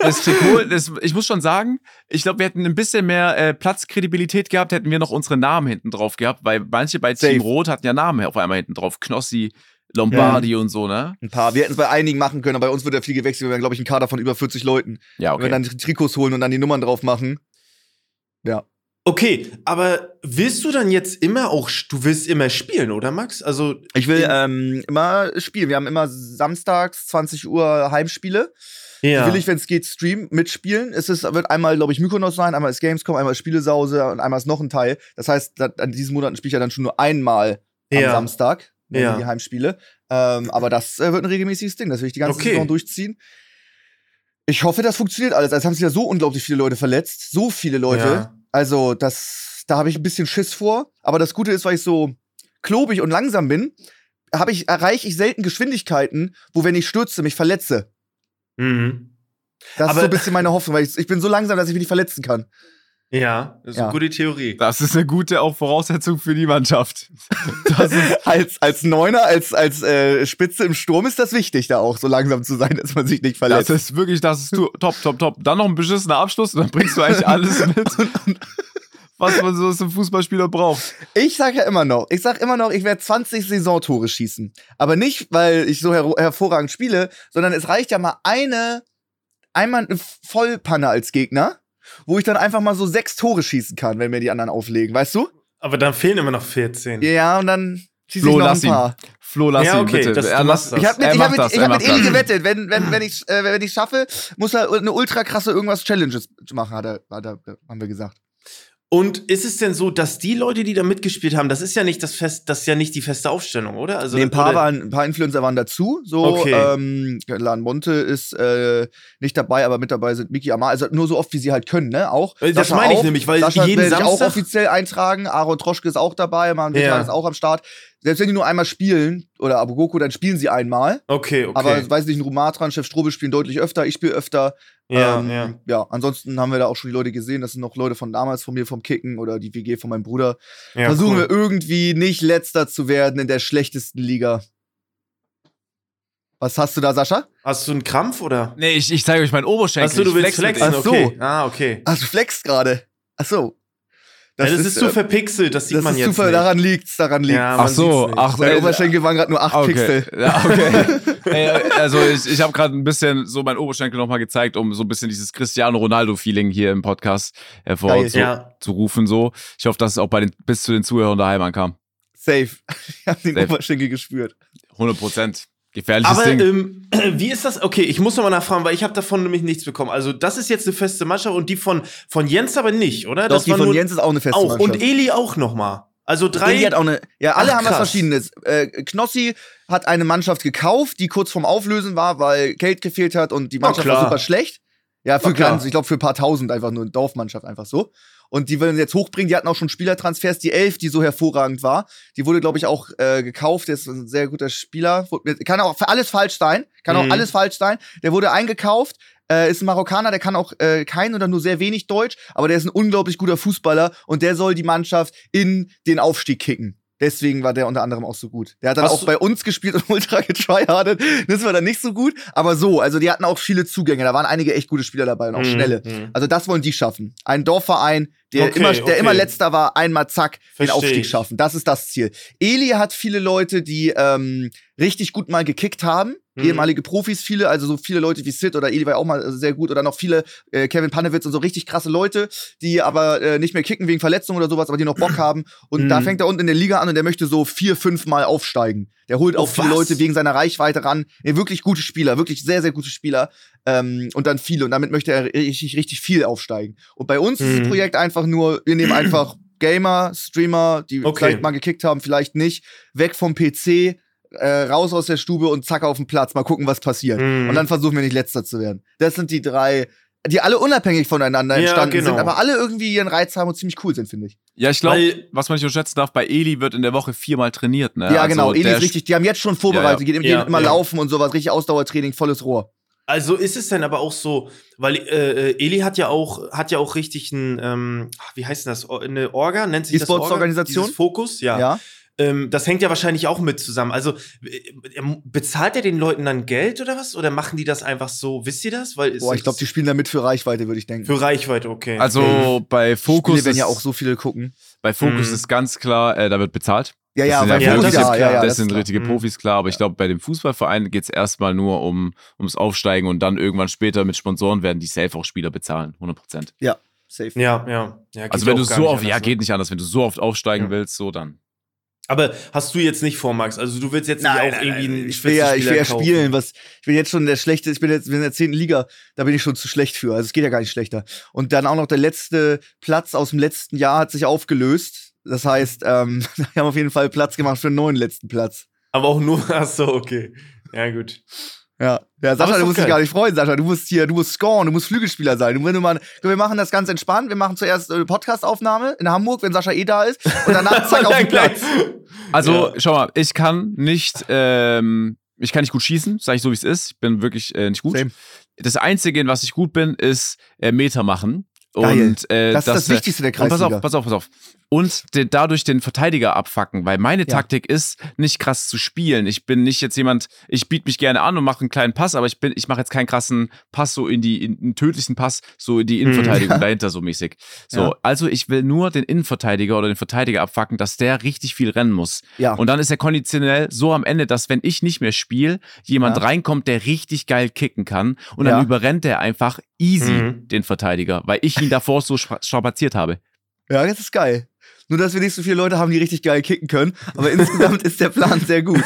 Das Trikot, das, ich muss schon sagen, ich glaube, wir hätten ein bisschen mehr äh, Platzkredibilität gehabt, hätten wir noch unsere Namen hinten drauf gehabt, weil manche bei Team Safe. Rot hatten ja Namen auf einmal hinten drauf. Knossi, Lombardi ja. und so, ne? Ein paar. Wir hätten es bei einigen machen können, aber bei uns wird ja viel gewechselt. Wir werden, glaube ich, ein Kader von über 40 Leuten. Ja, okay. Wenn wir dann Trikots holen und dann die Nummern drauf machen. Ja. Okay, aber willst du dann jetzt immer auch, du willst immer spielen, oder Max? Also ich will ähm, immer spielen. Wir haben immer samstags 20 Uhr Heimspiele. Ja. Die will ich, wenn es geht, streamen, mitspielen. Es ist, wird einmal, glaube ich, Mykonos sein, einmal ist Gamescom, einmal ist Spielesause und einmal ist noch ein Teil. Das heißt, an diesen Monaten spiele ich ja dann schon nur einmal ja. am Samstag, ja. die Heimspiele. Ähm, aber das äh, wird ein regelmäßiges Ding. Das will ich die ganze okay. Saison durchziehen. Ich hoffe, das funktioniert alles. Es haben sich ja so unglaublich viele Leute verletzt. So viele Leute. Ja. Also, das, da habe ich ein bisschen Schiss vor. Aber das Gute ist, weil ich so klobig und langsam bin, habe ich, erreiche ich selten Geschwindigkeiten, wo, wenn ich stürze, mich verletze. Mhm. Das aber ist so ein bisschen meine Hoffnung, weil ich, ich bin so langsam, dass ich mich nicht verletzen kann. Ja, das ist ja. eine gute Theorie. Das ist eine gute auch Voraussetzung für die Mannschaft. als, als Neuner, als, als äh, Spitze im Sturm ist das wichtig, da auch so langsam zu sein, dass man sich nicht verletzt. Das ist wirklich, das ist top, top, top. Dann noch ein beschissener Abschluss und dann bringst du eigentlich alles mit. was man so als Fußballspieler braucht. Ich sag ja immer noch, ich sag immer noch, ich werde 20 Saisontore schießen. Aber nicht, weil ich so her hervorragend spiele, sondern es reicht ja mal eine, einmal eine Vollpanne als Gegner wo ich dann einfach mal so sechs Tore schießen kann, wenn mir die anderen auflegen, weißt du? Aber dann fehlen immer noch 14. Ja, und dann schieße ich noch ein paar. Ihn. Flo, lass ja, okay, ihn bitte. Das, er lass, ich habe mit, ich hab mit, ich hab mit Eli gewettet. Wenn, wenn, wenn ich äh, wenn ich schaffe, muss er eine ultra krasse irgendwas Challenges machen, hat er, hat er, haben wir gesagt. Und ist es denn so, dass die Leute, die da mitgespielt haben, das ist ja nicht das fest, das ist ja nicht die feste Aufstellung, oder? Also nee, ein paar waren, ein paar Influencer waren dazu. So, okay. ähm, Lan Monte ist äh, nicht dabei, aber mit dabei sind Miki Amar. Also nur so oft, wie sie halt können, ne? Auch. Das Sascha meine ich auch. nämlich, weil Sascha jeden Samstag auch offiziell eintragen. Aaron Troschke ist auch dabei, Man ja. ist auch am Start selbst wenn die nur einmal spielen, oder Abogoku, dann spielen sie einmal. Okay, okay. Aber weiß nicht, ein Rumatran, Chef Strobel spielen deutlich öfter, ich spiele öfter. Ja, ähm, ja. ja, ansonsten haben wir da auch schon die Leute gesehen, das sind noch Leute von damals von mir, vom Kicken oder die WG von meinem Bruder. Ja, Versuchen cool. wir irgendwie nicht letzter zu werden in der schlechtesten Liga. Was hast du da, Sascha? Hast du einen Krampf oder? Nee, ich, ich zeige euch meinen Oberschenkel. Achso, du willst flexen, Ach so. okay. Ah, okay. Ach, du flexst gerade. Ach so. Das, ja, das ist, ist, zu äh, verpixelt, das sieht das man ist jetzt zu, nicht. Daran liegt's, daran liegt's. Ja, ach so, ach, Meine Oberschenkel waren gerade nur 8 okay. Pixel. Ja, okay. Ey, also ich, ich habe gerade ein bisschen so meinen Oberschenkel nochmal gezeigt, um so ein bisschen dieses Cristiano Ronaldo-Feeling hier im Podcast hervorzurufen. Ja. So. Ich hoffe, dass es auch bei den, bis zu den Zuhörern daheim ankam. Safe. Ich habe den Safe. Oberschenkel gespürt. 100 Prozent. Gefährliches Aber, Ding. Ähm, wie ist das? Okay, ich muss nochmal nachfragen, weil ich habe davon nämlich nichts bekommen. Also, das ist jetzt eine feste Mannschaft und die von, von Jens aber nicht, oder? Doch, das die von Jens ist auch eine feste auch. Mannschaft. Und Eli auch nochmal. Also drei. Eli hat auch eine. Ja, alle Ach, haben was Verschiedenes. Äh, Knossi hat eine Mannschaft gekauft, die kurz vorm Auflösen war, weil Geld gefehlt hat und die Mannschaft war super schlecht. Ja, für ganz, ich glaube für ein paar tausend einfach nur eine Dorfmannschaft einfach so. Und die wollen jetzt hochbringen. Die hatten auch schon Spielertransfers. Die Elf, die so hervorragend war, die wurde, glaube ich, auch äh, gekauft. Der ist ein sehr guter Spieler. Kann auch für alles falsch sein. Kann mhm. auch alles falsch sein. Der wurde eingekauft. Äh, ist ein Marokkaner, der kann auch äh, kein oder nur sehr wenig Deutsch, aber der ist ein unglaublich guter Fußballer und der soll die Mannschaft in den Aufstieg kicken. Deswegen war der unter anderem auch so gut. Der hat dann Hast auch bei uns gespielt und ultra getryhardet. Das war dann nicht so gut. Aber so, also die hatten auch viele Zugänge. Da waren einige echt gute Spieler dabei und auch mhm. schnelle. Mhm. Also das wollen die schaffen. Ein Dorfverein, der, okay, immer, der okay. immer letzter war, einmal zack, Versteh den Aufstieg schaffen. Das ist das Ziel. Eli hat viele Leute, die ähm, richtig gut mal gekickt haben. Mhm. Ehemalige Profis, viele, also so viele Leute wie Sid oder Eli war auch mal sehr gut oder noch viele, äh, Kevin Panewitz und so richtig krasse Leute, die aber äh, nicht mehr kicken wegen Verletzungen oder sowas, aber die noch Bock haben. Und mhm. da fängt er unten in der Liga an und der möchte so vier, fünf Mal aufsteigen. Der holt auch viele Leute wegen seiner Reichweite ran. Ja, wirklich gute Spieler, wirklich sehr, sehr gute Spieler. Ähm, und dann viele. Und damit möchte er richtig, richtig viel aufsteigen. Und bei uns mhm. ist das mhm. Projekt einfach nur, wir nehmen einfach Gamer, Streamer, die okay. vielleicht mal gekickt haben, vielleicht nicht, weg vom PC, äh, raus aus der Stube und zack auf den Platz, mal gucken, was passiert. Mhm. Und dann versuchen wir nicht letzter zu werden. Das sind die drei, die alle unabhängig voneinander entstanden ja, genau. sind, aber alle irgendwie ihren Reiz haben und ziemlich cool sind, finde ich. Ja, ich glaube, was man nicht unterschätzen darf, bei Eli wird in der Woche viermal trainiert, ne? Ja, also genau, Eli ist richtig, die haben jetzt schon vorbereitet, ja, ja. die gehen immer laufen und sowas, richtig Ausdauertraining, volles Rohr. Also ist es denn aber auch so, weil äh, Eli hat ja auch hat ja auch richtig ein ähm, wie heißt denn das eine Orga nennt sich das Orga? Organisation Fokus ja. ja. Ähm, das hängt ja wahrscheinlich auch mit zusammen. Also äh, bezahlt er den Leuten dann Geld oder was? Oder machen die das einfach so? Wisst ihr das? Weil Boah, ich glaube, die spielen damit für Reichweite, würde ich denken. Für Reichweite, okay. Also mhm. bei Fokus. Spiele werden ja auch so viele gucken. Bei Fokus mhm. ist ganz klar, äh, da wird bezahlt. Ja, ja, das sind, ja, Fokus, ja, ja, ja, das sind richtige klar. Profis, klar. Aber ich glaube, bei dem Fußballverein geht es erstmal nur um, ums Aufsteigen und dann irgendwann später mit Sponsoren werden die safe auch Spieler bezahlen. 100 Prozent. Ja. Safe. Ja, ja. ja also wenn du so oft, ja, ne? geht nicht anders, wenn du so oft aufsteigen ja. willst, so dann. Aber hast du jetzt nicht vor, Max? Also du willst jetzt nicht nein, auch irgendwie einen Ich will ja, ich will ja spielen. Was, ich bin jetzt schon der schlechte, ich bin jetzt in der zehnten Liga, da bin ich schon zu schlecht für. Also es geht ja gar nicht schlechter. Und dann auch noch der letzte Platz aus dem letzten Jahr hat sich aufgelöst. Das heißt, ähm, wir haben auf jeden Fall Platz gemacht für einen neuen letzten Platz. Aber auch nur, ach so, okay. Ja, gut. Ja, ja Sascha, du musst geil. dich gar nicht freuen, Sascha. Du musst hier, du musst scoren, du musst Flügelspieler sein. Und wenn du mal, wir machen das ganz entspannt. Wir machen zuerst eine Podcast-Aufnahme in Hamburg, wenn Sascha eh da ist. Und danach zack auf den Platz. Also, ja. schau mal, ich kann nicht, ähm, ich kann nicht gut schießen, sag ich so wie es ist. Ich bin wirklich äh, nicht gut. Same. Das Einzige, in was ich gut bin, ist äh, Meter machen. Geil. Und, äh, das ist das, das Wichtigste der Kreisliga. Pass auf, pass auf, pass auf und dadurch den Verteidiger abfacken, weil meine ja. Taktik ist, nicht krass zu spielen. Ich bin nicht jetzt jemand, ich biete mich gerne an und mache einen kleinen Pass, aber ich bin, ich mache jetzt keinen krassen Pass so in die, in, einen tödlichen Pass so in die mhm. Innenverteidigung mhm. dahinter so mäßig. So, ja. also ich will nur den Innenverteidiger oder den Verteidiger abfacken, dass der richtig viel rennen muss. Ja. Und dann ist er konditionell so am Ende, dass wenn ich nicht mehr spiele, jemand ja. reinkommt, der richtig geil kicken kann und dann überrennt er einfach easy mhm. den Verteidiger, weil ich ihn davor so strapaziert habe. Ja, das ist geil. Nur, dass wir nicht so viele Leute haben, die richtig geil kicken können. Aber insgesamt ist der Plan sehr gut.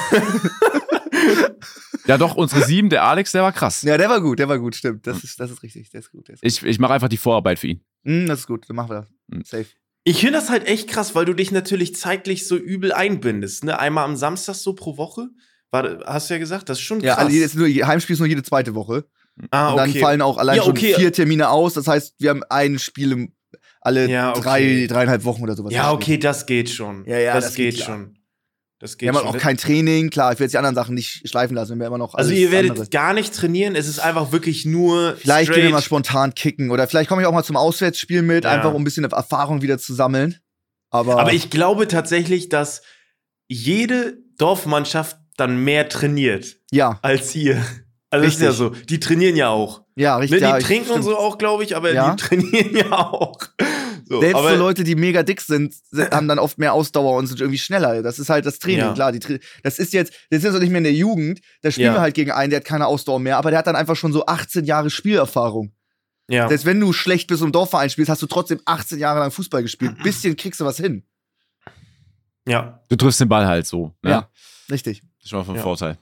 Ja, doch, unsere sieben, der Alex, der war krass. Ja, der war gut, der war gut, stimmt. Das ist, das ist richtig, der ist gut. Der ist gut. Ich, ich mache einfach die Vorarbeit für ihn. Mm, das ist gut, dann machen wir das. Mm. Safe. Ich finde das halt echt krass, weil du dich natürlich zeitlich so übel einbindest. Ne? Einmal am Samstag so pro Woche. War, hast du ja gesagt, das ist schon krass. Ja, also nur, Heimspiel ist nur jede zweite Woche. Ah, okay. Und dann fallen auch allein ja, okay. schon vier Termine aus. Das heißt, wir haben ein Spiel im alle ja, okay. drei, dreieinhalb Wochen oder sowas. Ja, okay, das geht schon. Ja, ja, das, das geht, geht schon. Das geht wir haben schon. auch kein Training, klar, ich will jetzt die anderen Sachen nicht schleifen lassen, wir immer noch Also ihr werdet andere. gar nicht trainieren, es ist einfach wirklich nur Vielleicht straight. gehen wir mal spontan kicken oder vielleicht komme ich auch mal zum Auswärtsspiel mit, ja. einfach um ein bisschen Erfahrung wieder zu sammeln. Aber, Aber ich glaube tatsächlich, dass jede Dorfmannschaft dann mehr trainiert ja. als ihr. Also richtig. ist ja so. Die trainieren ja auch. Ja, richtig. Ne, die ja, trinken und so auch, glaube ich, aber ja. die trainieren ja auch. So, Selbst so Leute, die mega dick sind, haben dann oft mehr Ausdauer und sind irgendwie schneller. Das ist halt das Training, ja. klar. Die, das ist jetzt, das ist jetzt nicht mehr in der Jugend. Da spielen ja. wir halt gegen einen, der hat keine Ausdauer mehr, aber der hat dann einfach schon so 18 Jahre Spielerfahrung. Ja. Selbst wenn du schlecht bist und im Dorfverein spielst, hast du trotzdem 18 Jahre lang Fußball gespielt. Ein bisschen kriegst du was hin. Ja. Du triffst den Ball halt so. Ne? Ja, richtig. Das ist schon mal von ja. Vorteil.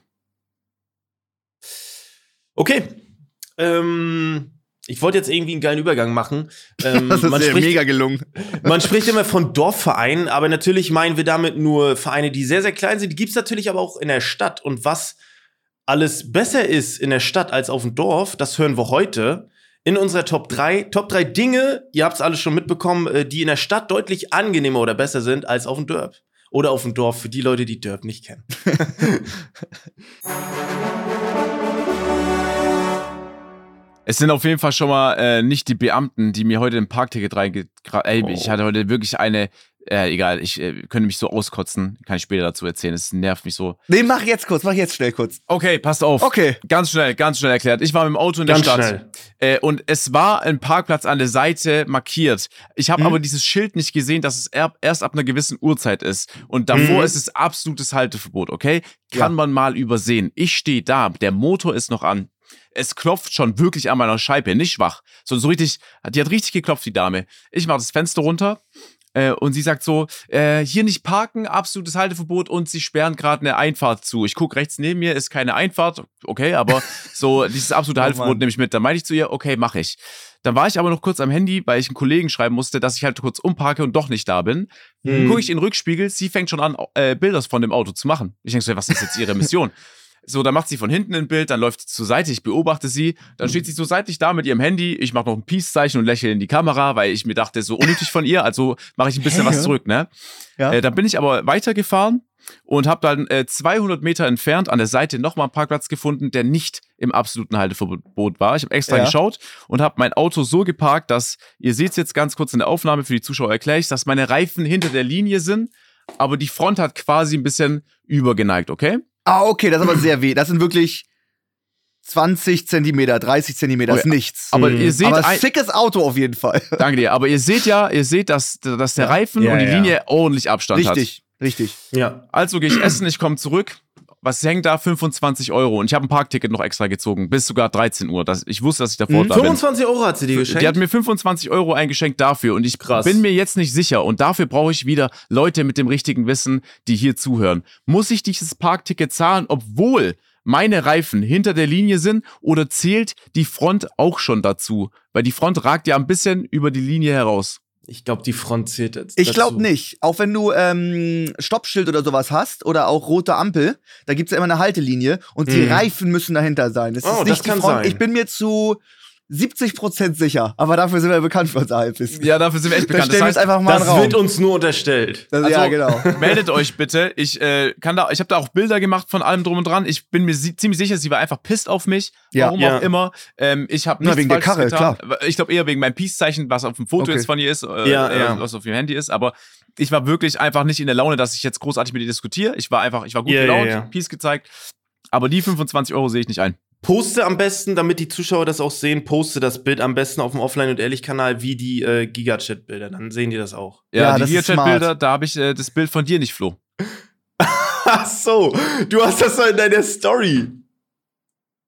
Okay. Ähm, ich wollte jetzt irgendwie einen geilen Übergang machen. Ähm, das ist man spricht, mega gelungen. man spricht immer von Dorfvereinen, aber natürlich meinen wir damit nur Vereine, die sehr, sehr klein sind. Die gibt es natürlich aber auch in der Stadt. Und was alles besser ist in der Stadt als auf dem Dorf, das hören wir heute in unserer Top 3. Top 3 Dinge, ihr habt es alles schon mitbekommen, äh, die in der Stadt deutlich angenehmer oder besser sind als auf dem Dorf. Oder auf dem Dorf für die Leute, die Dörp nicht kennen. Es sind auf jeden Fall schon mal äh, nicht die Beamten, die mir heute ein Parkticket reinge... Ey, oh. ich hatte heute wirklich eine... Äh, egal, ich äh, könnte mich so auskotzen. Kann ich später dazu erzählen. Es nervt mich so. Nee, mach jetzt kurz, mach jetzt schnell kurz. Okay, passt auf. Okay. Ganz schnell, ganz schnell erklärt. Ich war mit dem Auto in der ganz Stadt. Schnell. Äh, und es war ein Parkplatz an der Seite markiert. Ich habe mhm. aber dieses Schild nicht gesehen, dass es erst ab einer gewissen Uhrzeit ist. Und davor mhm. ist es absolutes Halteverbot, okay? Kann ja. man mal übersehen. Ich stehe da, der Motor ist noch an es klopft schon wirklich an meiner Scheibe, nicht schwach, sondern so richtig, die hat richtig geklopft, die Dame. Ich mache das Fenster runter äh, und sie sagt so, äh, hier nicht parken, absolutes Halteverbot und sie sperren gerade eine Einfahrt zu. Ich gucke rechts neben mir, ist keine Einfahrt, okay, aber so dieses absolute oh Halteverbot oh nehme ich mit. Dann meinte ich zu ihr, okay, mache ich. Dann war ich aber noch kurz am Handy, weil ich einen Kollegen schreiben musste, dass ich halt kurz umparke und doch nicht da bin. Hm. Gucke ich in den Rückspiegel, sie fängt schon an, äh, Bilder von dem Auto zu machen. Ich denke so, was ist jetzt ihre Mission? So, dann macht sie von hinten ein Bild, dann läuft sie zur Seite, ich beobachte sie, dann steht sie so seitlich da mit ihrem Handy, ich mache noch ein Peace-Zeichen und lächle in die Kamera, weil ich mir dachte, so unnötig von ihr, also mache ich ein bisschen was zurück, ne? Ja. Äh, dann bin ich aber weitergefahren und habe dann äh, 200 Meter entfernt an der Seite nochmal einen Parkplatz gefunden, der nicht im absoluten Halteverbot war. Ich habe extra ja. geschaut und habe mein Auto so geparkt, dass, ihr seht es jetzt ganz kurz in der Aufnahme, für die Zuschauer erkläre ich dass meine Reifen hinter der Linie sind, aber die Front hat quasi ein bisschen übergeneigt, okay? Ah, okay, das ist aber sehr weh. Das sind wirklich 20 Zentimeter, 30 Zentimeter, oh, ist nichts. Aber mhm. ihr seht. Aber ein schickes Auto auf jeden Fall. Danke dir. Aber ihr seht ja, ihr seht, dass, dass der Reifen ja, und die ja. Linie ordentlich Abstand richtig, hat. Richtig, richtig. Ja. Also gehe ich essen, ich komme zurück. Was hängt da? 25 Euro. Und ich habe ein Parkticket noch extra gezogen, bis sogar 13 Uhr. Das, ich wusste, dass ich davor mhm. da 25 Euro hat sie dir geschenkt? Die hat mir 25 Euro eingeschenkt dafür. Und ich Krass. bin mir jetzt nicht sicher. Und dafür brauche ich wieder Leute mit dem richtigen Wissen, die hier zuhören. Muss ich dieses Parkticket zahlen, obwohl meine Reifen hinter der Linie sind oder zählt die Front auch schon dazu? Weil die Front ragt ja ein bisschen über die Linie heraus. Ich glaube, die Front zählt jetzt. Ich glaube nicht. Auch wenn du ähm, Stoppschild oder sowas hast oder auch rote Ampel, da gibt es ja immer eine Haltelinie und mhm. die Reifen müssen dahinter sein. Das oh, ist nicht das kann die Front. Sein. Ich bin mir zu 70% sicher, aber dafür sind wir bekannt für unser Halbwissen. Ja, dafür sind wir echt bekannt. Das, heißt, einfach mal das wird uns nur unterstellt. Das, also, ja, genau. Meldet euch bitte. Ich äh, kann da, ich habe da auch Bilder gemacht von allem drum und dran. Ich bin mir ziemlich sicher, sie war einfach pisst auf mich. Ja. Warum ja. auch immer. Ähm, ich habe nichts wegen der Karre, getan. klar. Ich glaube eher wegen meinem Peace-Zeichen, was auf dem Foto okay. jetzt von ihr ist, äh, ja, äh, ja. was auf ihrem Handy ist. Aber ich war wirklich einfach nicht in der Laune, dass ich jetzt großartig mit ihr diskutiere. Ich war einfach, ich war gut yeah, gelaunt, yeah. Peace gezeigt. Aber die 25 Euro sehe ich nicht ein. Poste am besten, damit die Zuschauer das auch sehen, poste das Bild am besten auf dem Offline- und Ehrlich-Kanal wie die äh, Gigachat-Bilder. Dann sehen die das auch. Ja, ja die Gigachat-Bilder, da habe ich äh, das Bild von dir nicht, Flo. Ach so, du hast das doch in deiner Story.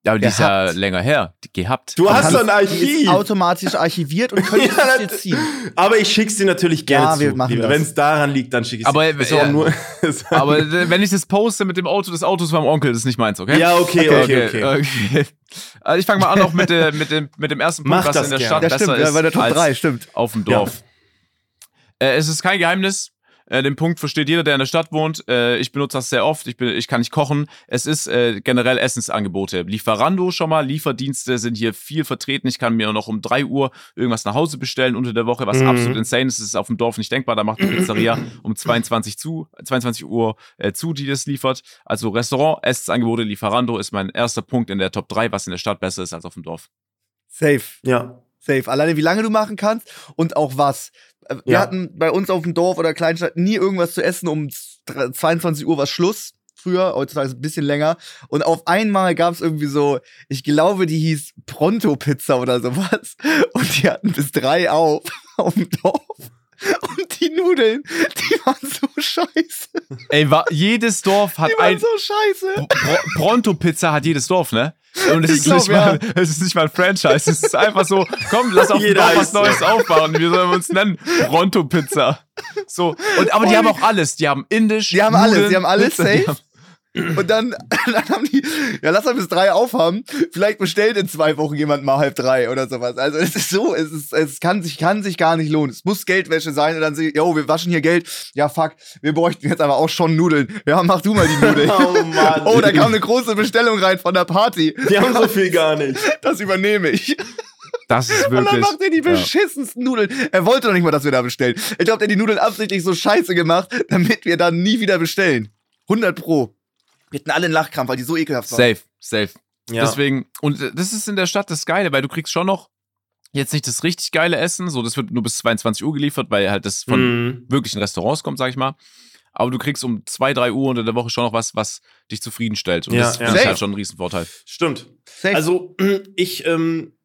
Ja, aber die ist ja länger her. Die gehabt. Du hast so ein Archiv. Die ist automatisch archiviert und könntest ja, es dir ziehen. Aber ich schick's dir natürlich gerne ja, wir machen Wenn es daran liegt, dann schick ich aber, dir. Ja, nur, aber wenn ich das poste mit dem Auto des Autos vom Onkel, das ist nicht meins, okay? Ja, okay, okay, okay. okay. okay. Also ich fange mal an auch mit, der, mit, dem, mit dem ersten Punkt, Mach was in der Stadt ja, besser stimmt, ist ja, bei der Top 3, stimmt. auf dem Dorf. Ja. Äh, es ist kein Geheimnis, äh, den Punkt versteht jeder, der in der Stadt wohnt. Äh, ich benutze das sehr oft. Ich, bin, ich kann nicht kochen. Es ist äh, generell Essensangebote. Lieferando schon mal. Lieferdienste sind hier viel vertreten. Ich kann mir noch um 3 Uhr irgendwas nach Hause bestellen unter der Woche, was mhm. absolut insane ist. Das ist auf dem Dorf nicht denkbar. Da macht die Pizzeria um 22 zu, 22 Uhr äh, zu, die das liefert. Also Restaurant, Essensangebote, Lieferando ist mein erster Punkt in der Top 3, was in der Stadt besser ist als auf dem Dorf. Safe. Ja. Safe. Alleine wie lange du machen kannst und auch was. Äh, wir ja. hatten bei uns auf dem Dorf oder Kleinstadt nie irgendwas zu essen. Um 22 Uhr war Schluss. Früher, heutzutage ist es ein bisschen länger. Und auf einmal gab es irgendwie so, ich glaube, die hieß Pronto-Pizza oder sowas. Und die hatten bis drei auf, auf dem Dorf. Und die Nudeln, die waren so scheiße. Ey, war, jedes Dorf hat die waren ein. so scheiße. Pronto-Pizza hat jedes Dorf, ne? Und es ist, glaub, nicht mal, ja. es ist nicht mal ein Franchise. Es ist einfach so, komm, lass auf Dorf was Neues aufbauen. Wie sollen wir uns nennen? Pronto Pizza. So. Und, aber die haben auch alles. Die haben Indisch. Die haben Nudeln, alles. Die haben alles Pizza, safe. Und dann, dann haben die, ja, lass mal bis drei aufhaben. Vielleicht bestellt in zwei Wochen jemand mal halb drei oder sowas. Also es ist so, es ist, es kann sich, kann sich gar nicht lohnen. Es muss Geldwäsche sein und dann sie, yo, wir waschen hier Geld. Ja, fuck, wir bräuchten jetzt aber auch schon Nudeln. Ja, mach du mal die Nudeln. oh Mann. Oh, da kam eine große Bestellung rein von der Party. Die haben so viel gar nicht. Das übernehme ich. Das ist wirklich. Und dann macht er die beschissensten ja. Nudeln. Er wollte doch nicht mal, dass wir da bestellen. Ich glaube, der hat die Nudeln absichtlich so scheiße gemacht, damit wir dann nie wieder bestellen. 100 Pro. Wir hatten alle einen Lachkrampf, weil die so ekelhaft waren. Safe, safe. Ja. Deswegen, und das ist in der Stadt das Geile, weil du kriegst schon noch jetzt nicht das richtig geile Essen, so das wird nur bis 22 Uhr geliefert, weil halt das von mm. wirklichen Restaurants kommt, sag ich mal. Aber du kriegst um 2, 3 Uhr unter der Woche schon noch was, was dich zufriedenstellt. Und ja, das ja. ist halt schon ein Riesenvorteil. Stimmt. Safe. Also, ich, ähm,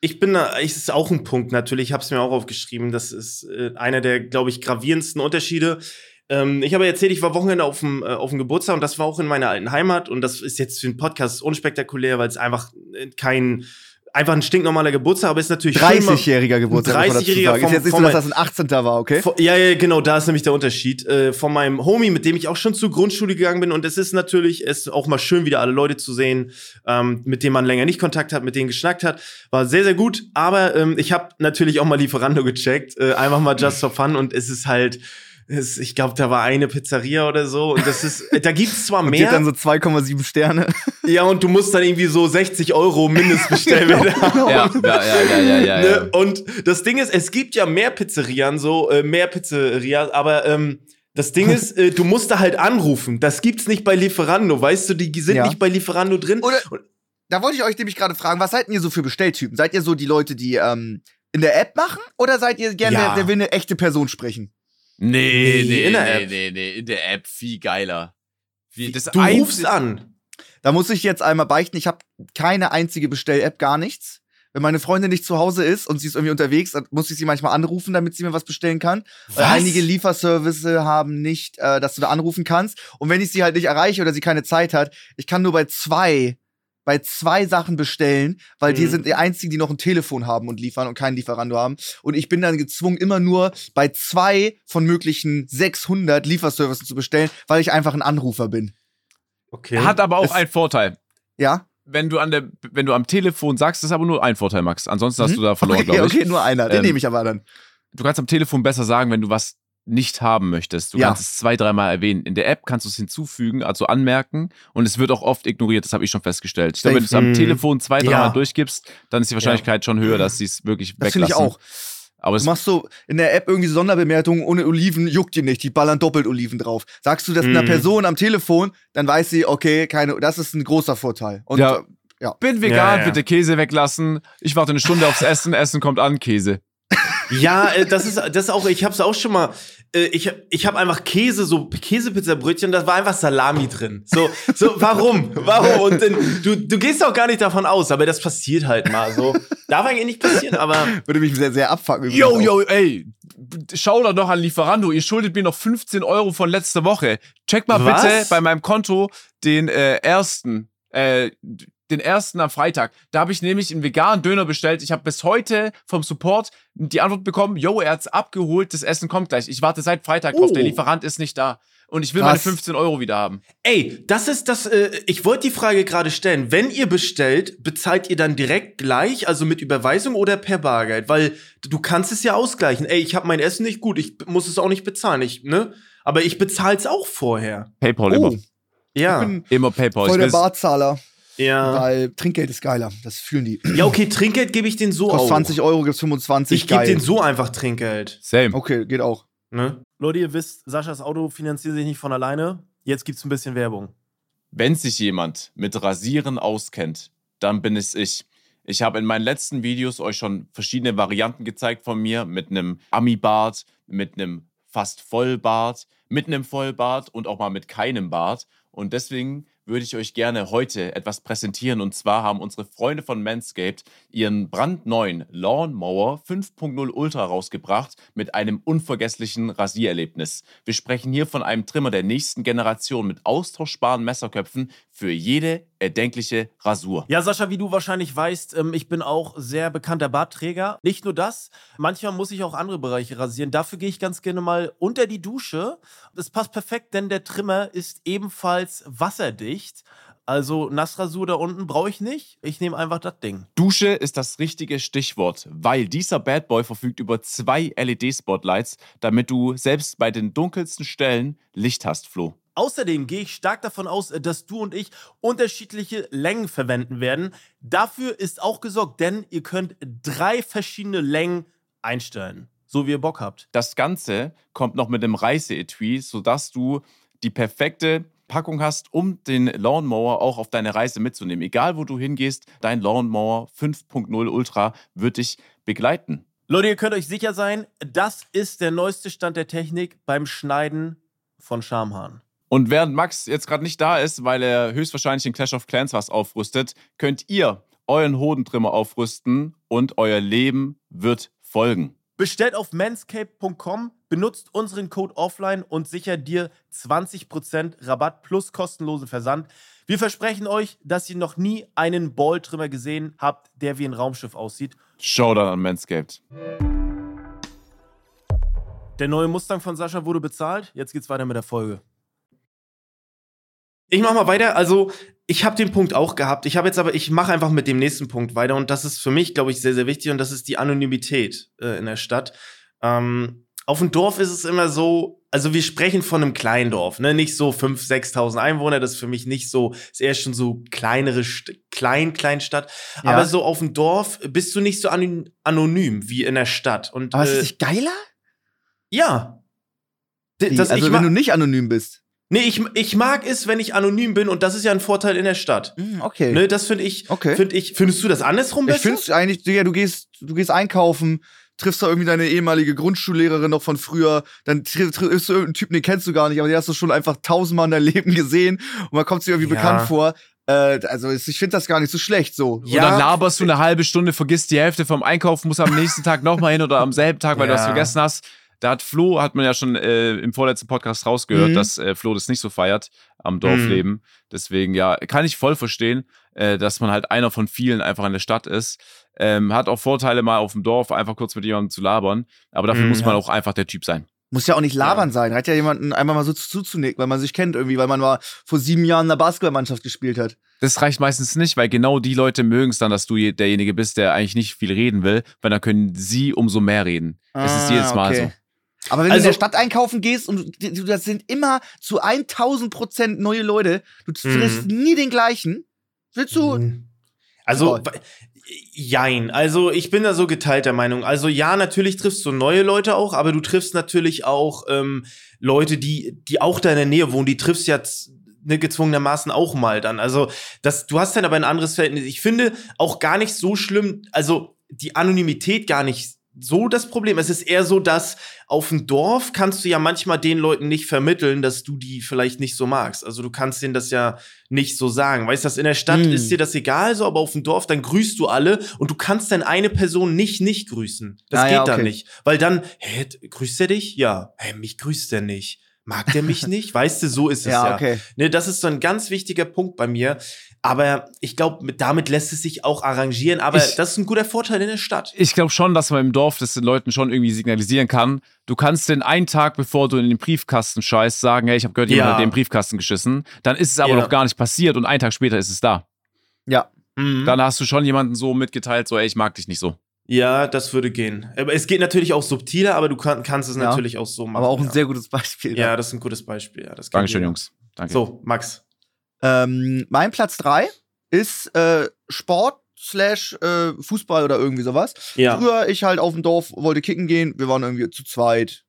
ich bin da, ich ist auch ein Punkt natürlich, ich habe es mir auch aufgeschrieben. Das ist äh, einer der, glaube ich, gravierendsten Unterschiede. Ähm, ich habe erzählt, ich war Wochenende auf dem, äh, auf dem Geburtstag und das war auch in meiner alten Heimat und das ist jetzt für einen Podcast unspektakulär, weil es einfach äh, kein einfach ein stinknormaler Geburtstag, aber ist natürlich 30-jähriger Geburtstag. 30-jähriger. Ist jetzt nicht so, dass das ein 18. war, okay? Von, ja, ja, genau, da ist nämlich der Unterschied. Äh, von meinem Homie, mit dem ich auch schon zur Grundschule gegangen bin und es ist natürlich, es auch mal schön, wieder alle Leute zu sehen, ähm, mit denen man länger nicht Kontakt hat, mit denen geschnackt hat. War sehr, sehr gut, aber ähm, ich habe natürlich auch mal Lieferando gecheckt, äh, einfach mal just for fun und es ist halt ich glaube, da war eine Pizzeria oder so. Und das ist, da gibt es zwar mehr. Und dann so 2,7 Sterne. Ja, und du musst dann irgendwie so 60 Euro Mindestbestellwert genau, haben. Ja, ja, ja, ja, ja, ja, ne? Und das Ding ist, es gibt ja mehr Pizzerien, so, äh, mehr Pizzeria, aber ähm, das Ding ist, äh, du musst da halt anrufen. Das gibt's nicht bei Lieferando, weißt du, die sind ja. nicht bei Lieferando drin. Oder, da wollte ich euch nämlich gerade fragen, was seid ihr so für Bestelltypen? Seid ihr so die Leute, die ähm, in der App machen? Oder seid ihr gerne, ja. der, der will eine echte Person sprechen? Nee, nee, in der nee, App. nee, nee, in der App viel geiler. Wie, das du rufst an. Da muss ich jetzt einmal beichten, ich habe keine einzige Bestell-App, gar nichts. Wenn meine Freundin nicht zu Hause ist und sie ist irgendwie unterwegs, dann muss ich sie manchmal anrufen, damit sie mir was bestellen kann. Was? Weil einige Lieferservice haben nicht, äh, dass du da anrufen kannst. Und wenn ich sie halt nicht erreiche oder sie keine Zeit hat, ich kann nur bei zwei bei zwei Sachen bestellen, weil mhm. die sind die einzigen, die noch ein Telefon haben und liefern und keinen Lieferando haben. Und ich bin dann gezwungen, immer nur bei zwei von möglichen 600 Lieferservices zu bestellen, weil ich einfach ein Anrufer bin. Okay. Hat aber auch es, einen Vorteil. Ja. Wenn du, an der, wenn du am Telefon sagst, das ist aber nur ein Vorteil, Max. Ansonsten hast mhm. du da verloren, okay, glaube ich. Okay, nur einer. Den ähm, nehme ich aber dann. Du kannst am Telefon besser sagen, wenn du was nicht haben möchtest. Du ja. kannst es zwei, dreimal erwähnen. In der App kannst du es hinzufügen, also anmerken und es wird auch oft ignoriert, das habe ich schon festgestellt. Ich glaube, wenn du es am Telefon zwei, dreimal ja. durchgibst, dann ist die Wahrscheinlichkeit ja. schon höher, dass sie es wirklich das weglassen. Das finde ich auch. Aber du machst so in der App irgendwie Sonderbemerkungen ohne Oliven, juckt die nicht, die ballern doppelt Oliven drauf. Sagst du das mm. einer Person am Telefon, dann weiß sie, okay, keine, das ist ein großer Vorteil. Und ja. ja. Bin vegan, bitte Käse weglassen. Ich warte eine Stunde aufs Essen, Essen kommt an, Käse. Ja, äh, das ist das ist auch, ich hab's auch schon mal äh, ich, ich habe einfach Käse, so Käsepizzabrötchen, da war einfach Salami drin. So, so warum? Warum? Und dann, du, du gehst auch gar nicht davon aus, aber das passiert halt mal so. Darf eigentlich nicht passieren, aber. Würde mich sehr, sehr abfucken. Yo, yo, ey, schau doch noch an Lieferando, ihr schuldet mir noch 15 Euro von letzter Woche. Check mal Was? bitte bei meinem Konto den äh, ersten, äh, den ersten am Freitag. Da habe ich nämlich einen veganen Döner bestellt. Ich habe bis heute vom Support die Antwort bekommen, yo, er hat's abgeholt, das Essen kommt gleich. Ich warte seit Freitag oh. drauf, der Lieferant ist nicht da. Und ich will Krass. meine 15 Euro wieder haben. Ey, das ist das, äh, ich wollte die Frage gerade stellen. Wenn ihr bestellt, bezahlt ihr dann direkt gleich, also mit Überweisung oder per Bargeld? Weil du kannst es ja ausgleichen. Ey, ich habe mein Essen nicht gut, ich muss es auch nicht bezahlen, ich, ne? Aber ich bezahle es auch vorher. PayPal oh. immer. Ja. immer PayPal. Voll der Barzahler. Ja. Weil Trinkgeld ist geiler. Das fühlen die. Ja, okay, Trinkgeld gebe ich den so Kostet auch. 20 Euro gibt's 25. Ich gebe den so einfach Trinkgeld. Same. Okay, geht auch. Ne? Leute, ihr wisst, Saschas Auto finanziert sich nicht von alleine. Jetzt gibt's ein bisschen Werbung. Wenn sich jemand mit Rasieren auskennt, dann bin es ich. Ich habe in meinen letzten Videos euch schon verschiedene Varianten gezeigt von mir mit einem Ami-Bart, mit einem fast Vollbart, mit einem Vollbart und auch mal mit keinem Bart. Und deswegen würde ich euch gerne heute etwas präsentieren. Und zwar haben unsere Freunde von Manscaped ihren brandneuen Lawnmower 5.0 Ultra rausgebracht mit einem unvergesslichen Rasiererlebnis. Wir sprechen hier von einem Trimmer der nächsten Generation mit austauschbaren Messerköpfen für jede erdenkliche Rasur. Ja, Sascha, wie du wahrscheinlich weißt, ähm, ich bin auch sehr bekannter Bartträger. Nicht nur das, manchmal muss ich auch andere Bereiche rasieren. Dafür gehe ich ganz gerne mal unter die Dusche. Das passt perfekt, denn der Trimmer ist ebenfalls wasserdicht. Also Nassrasur da unten brauche ich nicht. Ich nehme einfach das Ding. Dusche ist das richtige Stichwort, weil dieser Bad Boy verfügt über zwei LED-Spotlights, damit du selbst bei den dunkelsten Stellen Licht hast, Flo. Außerdem gehe ich stark davon aus, dass du und ich unterschiedliche Längen verwenden werden. Dafür ist auch gesorgt, denn ihr könnt drei verschiedene Längen einstellen, so wie ihr Bock habt. Das Ganze kommt noch mit einem Reiseetui, sodass du die perfekte Packung hast, um den Lawnmower auch auf deine Reise mitzunehmen. Egal wo du hingehst, dein Lawnmower 5.0 Ultra wird dich begleiten. Leute, ihr könnt euch sicher sein, das ist der neueste Stand der Technik beim Schneiden von Schamhaaren. Und während Max jetzt gerade nicht da ist, weil er höchstwahrscheinlich in Clash of Clans was aufrüstet, könnt ihr euren Hodentrimmer aufrüsten und euer Leben wird folgen. Bestellt auf manscape.com, benutzt unseren Code offline und sichert dir 20% Rabatt plus kostenlosen Versand. Wir versprechen euch, dass ihr noch nie einen Balltrimmer gesehen habt, der wie ein Raumschiff aussieht. Showdown an Manscaped. Der neue Mustang von Sascha wurde bezahlt. Jetzt geht's weiter mit der Folge. Ich mach mal weiter. Also, ich habe den Punkt auch gehabt. Ich habe jetzt aber, ich mache einfach mit dem nächsten Punkt weiter. Und das ist für mich, glaube ich, sehr, sehr wichtig. Und das ist die Anonymität äh, in der Stadt. Ähm, auf dem Dorf ist es immer so, also wir sprechen von einem Kleindorf, ne? Nicht so 5.000, 6.000 Einwohner, das ist für mich nicht so, ist eher schon so kleinere, St klein, Kleinstadt. Ja. Aber so auf dem Dorf bist du nicht so anonym wie in der Stadt. Und, Aber äh, ist das nicht geiler? Ja. Das, also wenn du nicht anonym bist. Nee, ich, ich mag es, wenn ich anonym bin und das ist ja ein Vorteil in der Stadt. Mm, okay. Ne, das finde ich, okay. Find ich, findest du das andersrum besser? Ich finde eigentlich, ja, du gehst, du gehst einkaufen, triffst da irgendwie deine ehemalige Grundschullehrerin noch von früher, dann triffst du irgendeinen Typen, den kennst du gar nicht, aber den hast du schon einfach tausendmal in deinem Leben gesehen und man kommt sich irgendwie ja. bekannt vor. Äh, also ich finde das gar nicht so schlecht so. Ja. Und dann laberst du eine halbe Stunde, vergisst die Hälfte vom Einkauf, musst am nächsten Tag nochmal hin oder am selben Tag, weil ja. du das vergessen hast. Da hat Flo, hat man ja schon äh, im vorletzten Podcast rausgehört, mhm. dass äh, Flo das nicht so feiert am Dorfleben. Mhm. Deswegen, ja, kann ich voll verstehen, äh, dass man halt einer von vielen einfach in der Stadt ist. Ähm, hat auch Vorteile, mal auf dem Dorf einfach kurz mit jemandem zu labern. Aber dafür mhm, muss man ja. auch einfach der Typ sein. Muss ja auch nicht labern ja. sein. Hat ja jemanden einmal mal so zuzunicken, weil man sich kennt irgendwie, weil man mal vor sieben Jahren in der Basketballmannschaft gespielt hat. Das reicht meistens nicht, weil genau die Leute mögen es dann, dass du derjenige bist, der eigentlich nicht viel reden will, weil dann können sie umso mehr reden. Ah, es ist jedes Mal okay. so. Aber wenn also, du in der Stadt einkaufen gehst und du, das sind immer zu 1000 Prozent neue Leute, du triffst mhm. nie den gleichen, willst du. Mhm. Also, Jein. Also ich bin da so geteilter Meinung. Also ja, natürlich triffst du neue Leute auch, aber du triffst natürlich auch ähm, Leute, die, die auch da in der Nähe wohnen. Die triffst ja ne, gezwungenermaßen auch mal dann. Also das, du hast dann aber ein anderes Verhältnis. Ich finde auch gar nicht so schlimm, also die Anonymität gar nicht so das Problem. Es ist eher so, dass auf dem Dorf kannst du ja manchmal den Leuten nicht vermitteln, dass du die vielleicht nicht so magst. Also du kannst denen das ja nicht so sagen. Weißt du, in der Stadt mm. ist dir das egal so, aber auf dem Dorf, dann grüßt du alle und du kannst dann eine Person nicht nicht grüßen. Das ah, geht ja, okay. dann nicht. Weil dann, hä, grüßt er dich? Ja. Hä, mich grüßt er nicht. Mag der mich nicht? Weißt du, so ist es ja. ja. Okay. Ne, das ist so ein ganz wichtiger Punkt bei mir. Aber ich glaube, damit lässt es sich auch arrangieren. Aber ich, das ist ein guter Vorteil in der Stadt. Ich glaube schon, dass man im Dorf das den Leuten schon irgendwie signalisieren kann. Du kannst den einen Tag, bevor du in den Briefkasten scheißt, sagen, hey, ich habe gehört, jemand ja. hat den Briefkasten geschissen. Dann ist es aber ja. noch gar nicht passiert und einen Tag später ist es da. Ja. Mhm. Dann hast du schon jemanden so mitgeteilt, so, ey, ich mag dich nicht so. Ja, das würde gehen. Aber es geht natürlich auch subtiler, aber du kann, kannst es ja. natürlich auch so machen. Aber auch ein sehr gutes Beispiel. Ja, das ist ein gutes Beispiel. Ja, Dankeschön, Jungs. Danke. So, Max. Ähm, mein Platz 3 ist äh, Sport slash äh, Fußball oder irgendwie sowas. Ja. Früher ich halt auf dem Dorf wollte kicken gehen, wir waren irgendwie zu zweit.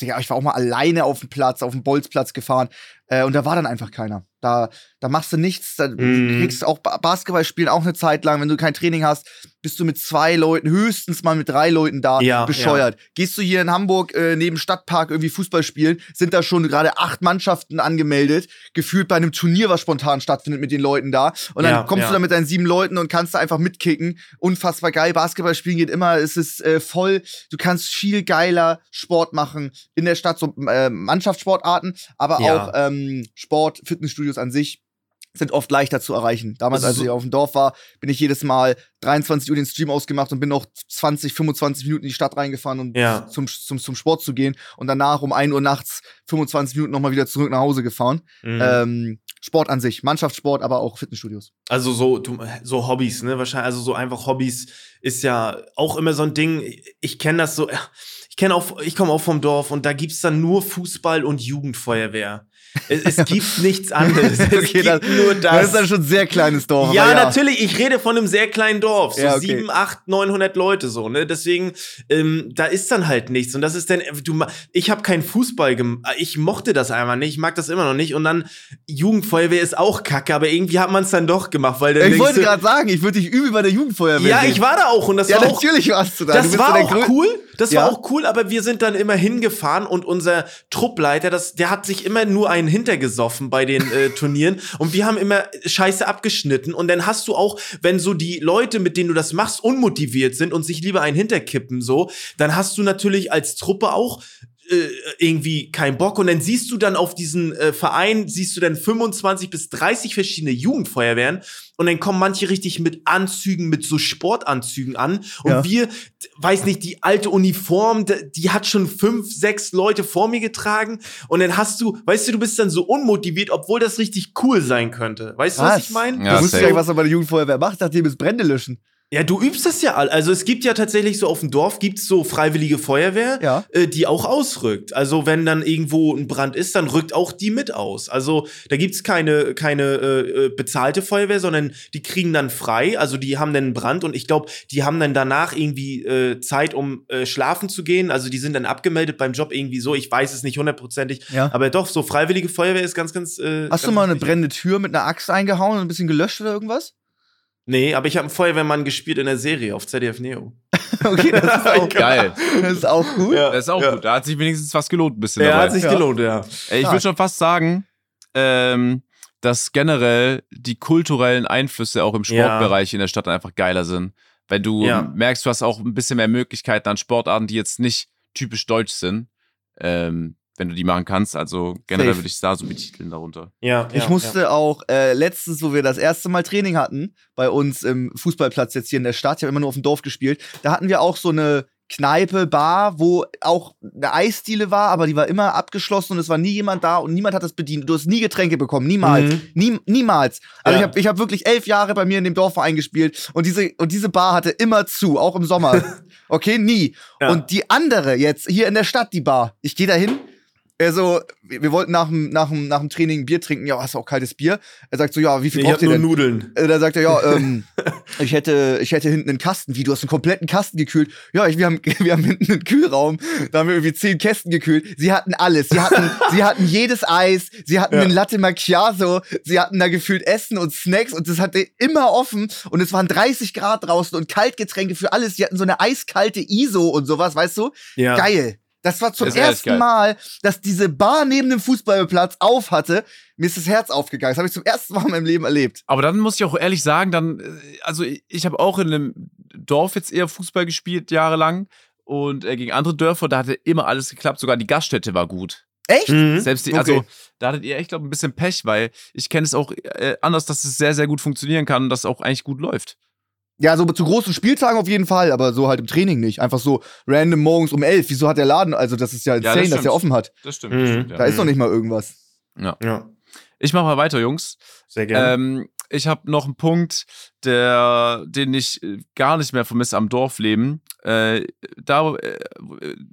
Ich war auch mal alleine auf dem Platz, auf dem Bolzplatz gefahren. Äh, und da war dann einfach keiner. Da, da machst du nichts. Da mm. kriegst auch Basketball spielen auch eine Zeit lang. Wenn du kein Training hast, bist du mit zwei Leuten, höchstens mal mit drei Leuten da, ja, bescheuert. Ja. Gehst du hier in Hamburg äh, neben Stadtpark irgendwie Fußball spielen, sind da schon gerade acht Mannschaften angemeldet, gefühlt bei einem Turnier, was spontan stattfindet mit den Leuten da. Und dann ja, kommst du da mit deinen sieben Leuten und kannst da einfach mitkicken. Unfassbar geil. Basketball spielen geht immer, es ist äh, voll. Du kannst viel geiler Sport machen in der Stadt, so äh, Mannschaftssportarten, aber auch ähm, Sport, Fitnessstudios an sich sind oft leichter zu erreichen. Damals, als ich auf dem Dorf war, bin ich jedes Mal 23 Uhr den Stream ausgemacht und bin noch 20, 25 Minuten in die Stadt reingefahren, um ja. zum, zum, zum Sport zu gehen. Und danach um 1 Uhr nachts 25 Minuten nochmal wieder zurück nach Hause gefahren. Mhm. Ähm, Sport an sich, Mannschaftssport, aber auch Fitnessstudios. Also so, so Hobbys, ne? Wahrscheinlich, also so einfach Hobbys ist ja auch immer so ein Ding. Ich kenne das so, ich kenne auch, ich komme auch vom Dorf und da gibt's dann nur Fußball und Jugendfeuerwehr. Es, es gibt nichts anderes. Es okay, gibt das, nur das. Das ist dann schon ein sehr kleines Dorf. Ja, ja, natürlich. Ich rede von einem sehr kleinen Dorf. So ja, okay. sieben, acht, neunhundert Leute so. Ne? Deswegen, ähm, da ist dann halt nichts. Und das ist dann, du, ich habe keinen Fußball gemacht. Ich mochte das einfach nicht. Ich mag das immer noch nicht. Und dann Jugendfeuerwehr ist auch kacke. Aber irgendwie hat man es dann doch gemacht. Weil dann ich wollte gerade sagen, ich würde dich übel bei der Jugendfeuerwehr Ja, sehen. ich war da auch. Und das ja, war natürlich auch, warst du da. Das du war auch cool. Das ja. war auch cool. Aber wir sind dann immer hingefahren. Und unser Truppleiter, das, der hat sich immer nur einen hintergesoffen bei den äh, Turnieren und wir haben immer Scheiße abgeschnitten und dann hast du auch, wenn so die Leute, mit denen du das machst, unmotiviert sind und sich lieber einen hinterkippen so, dann hast du natürlich als Truppe auch äh, irgendwie keinen Bock und dann siehst du dann auf diesen äh, Verein, siehst du dann 25 bis 30 verschiedene Jugendfeuerwehren und dann kommen manche richtig mit Anzügen, mit so Sportanzügen an und ja. wir, weiß nicht, die alte Uniform, die hat schon fünf, sechs Leute vor mir getragen und dann hast du, weißt du, du bist dann so unmotiviert, obwohl das richtig cool sein könnte. Weißt du, was, was ich meine? Ja, du wusstest ja, was er bei der Jugendfeuerwehr macht, nachdem es Brände löschen. Ja, du übst das ja all. Also es gibt ja tatsächlich so auf dem Dorf gibt's so freiwillige Feuerwehr, ja. äh, die auch ausrückt. Also wenn dann irgendwo ein Brand ist, dann rückt auch die mit aus. Also da gibt's keine keine äh, äh, bezahlte Feuerwehr, sondern die kriegen dann frei. Also die haben dann einen Brand und ich glaube, die haben dann danach irgendwie äh, Zeit, um äh, schlafen zu gehen. Also die sind dann abgemeldet beim Job irgendwie so. Ich weiß es nicht hundertprozentig, ja. aber doch so freiwillige Feuerwehr ist ganz ganz. Äh, Hast ganz du mal eine brennende Tür mit einer Axt eingehauen und ein bisschen gelöscht oder irgendwas? Nee, aber ich habe einen Feuerwehrmann gespielt in der Serie auf ZDF Neo. okay, das ist auch geil. Das ist auch gut. Ja, das ist auch ja. gut. Da hat sich wenigstens was gelohnt ein bisschen. Ja, dabei. hat sich ja. gelohnt, ja. Ey, ich würde schon fast sagen, ähm, dass generell die kulturellen Einflüsse auch im Sportbereich ja. in der Stadt einfach geiler sind. Wenn du ja. merkst, du hast auch ein bisschen mehr Möglichkeiten an Sportarten, die jetzt nicht typisch deutsch sind. Ähm, wenn du die machen kannst. Also generell würde ich es da so betiteln darunter. Ja. Ich ja, musste ja. auch äh, letztens, wo wir das erste Mal Training hatten, bei uns im Fußballplatz jetzt hier in der Stadt, ich habe immer nur auf dem Dorf gespielt, da hatten wir auch so eine Kneipe, Bar, wo auch eine Eisdiele war, aber die war immer abgeschlossen und es war nie jemand da und niemand hat das bedient. Du hast nie Getränke bekommen, niemals. Mhm. Nie, niemals. Also ja. ich habe ich hab wirklich elf Jahre bei mir in dem Dorfverein gespielt und diese, und diese Bar hatte immer zu, auch im Sommer. okay, nie. Ja. Und die andere jetzt, hier in der Stadt, die Bar, ich gehe da hin, er so, wir, wollten nach dem, nach, dem, nach dem Training Bier trinken. Ja, hast du auch kaltes Bier? Er sagt so, ja, wie viel nee, braucht ihr denn? Nudeln. Äh, da sagt er, ja, ähm, ich hätte, ich hätte hinten einen Kasten. Wie, du hast einen kompletten Kasten gekühlt? Ja, ich, wir haben, wir haben hinten einen Kühlraum. Da haben wir irgendwie zehn Kästen gekühlt. Sie hatten alles. Sie hatten, sie hatten jedes Eis. Sie hatten ja. einen Latte Macchiato. Sie hatten da gefühlt Essen und Snacks und das hatte immer offen. Und es waren 30 Grad draußen und Kaltgetränke für alles. Sie hatten so eine eiskalte ISO und sowas, weißt du? Ja. Geil. Das war zum das ersten Mal, dass diese Bar neben dem Fußballplatz auf hatte. Mir ist das Herz aufgegangen. Das habe ich zum ersten Mal in meinem Leben erlebt. Aber dann muss ich auch ehrlich sagen, dann, äh, also ich habe auch in einem Dorf jetzt eher Fußball gespielt, jahrelang. Und äh, gegen andere Dörfer, da hatte immer alles geklappt. Sogar die Gaststätte war gut. Echt? Mhm. Selbst die, also okay. da hattet ihr echt, glaube ich, ein bisschen Pech, weil ich kenne es auch äh, anders, dass es sehr, sehr gut funktionieren kann und das auch eigentlich gut läuft. Ja, so zu großen Spieltagen auf jeden Fall, aber so halt im Training nicht. Einfach so random morgens um elf. Wieso hat der Laden, also das ist ja insane, ja, das dass der offen hat. Das stimmt. Das stimmt ja. Da ist noch nicht mal irgendwas. Ja. ja. Ich mach mal weiter, Jungs. Sehr gerne. Ähm, ich habe noch einen Punkt, der, den ich äh, gar nicht mehr vermisse am Dorfleben. Äh, da, äh,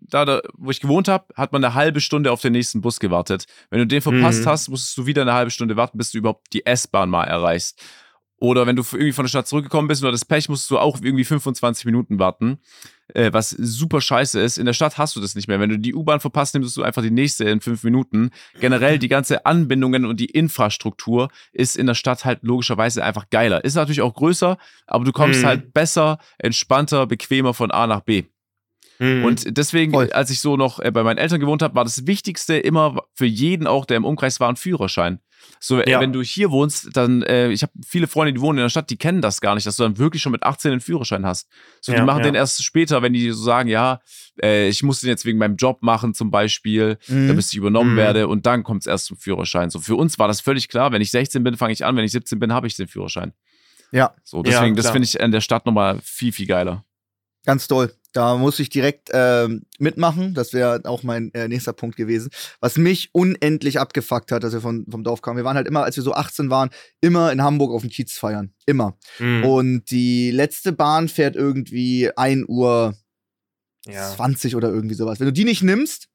da, da, wo ich gewohnt habe, hat man eine halbe Stunde auf den nächsten Bus gewartet. Wenn du den verpasst mhm. hast, musstest du wieder eine halbe Stunde warten, bis du überhaupt die S-Bahn mal erreichst. Oder wenn du irgendwie von der Stadt zurückgekommen bist oder das Pech, musst du auch irgendwie 25 Minuten warten. Äh, was super scheiße ist. In der Stadt hast du das nicht mehr. Wenn du die U-Bahn verpasst, nimmst du einfach die nächste in fünf Minuten. Generell die ganze Anbindungen und die Infrastruktur ist in der Stadt halt logischerweise einfach geiler. Ist natürlich auch größer, aber du kommst mhm. halt besser, entspannter, bequemer von A nach B. Mhm. Und deswegen, Voll. als ich so noch äh, bei meinen Eltern gewohnt habe, war das Wichtigste immer für jeden auch, der im Umkreis war, ein Führerschein. So, äh, ja. wenn du hier wohnst, dann, äh, ich habe viele Freunde, die wohnen in der Stadt, die kennen das gar nicht, dass du dann wirklich schon mit 18 einen Führerschein hast. So, ja, die machen ja. den erst später, wenn die so sagen, ja, äh, ich muss den jetzt wegen meinem Job machen, zum Beispiel, mhm. damit ich übernommen mhm. werde und dann kommt es erst zum Führerschein. So, für uns war das völlig klar, wenn ich 16 bin, fange ich an, wenn ich 17 bin, habe ich den Führerschein. Ja. So, deswegen, das finde ich in der Stadt nochmal viel, viel geiler. Ganz toll. Da muss ich direkt äh, mitmachen. Das wäre auch mein äh, nächster Punkt gewesen. Was mich unendlich abgefuckt hat, dass wir von, vom Dorf kamen. Wir waren halt immer, als wir so 18 waren, immer in Hamburg auf dem Kiez feiern. Immer. Mhm. Und die letzte Bahn fährt irgendwie 1 Uhr ja. 20 oder irgendwie sowas. Wenn du die nicht nimmst,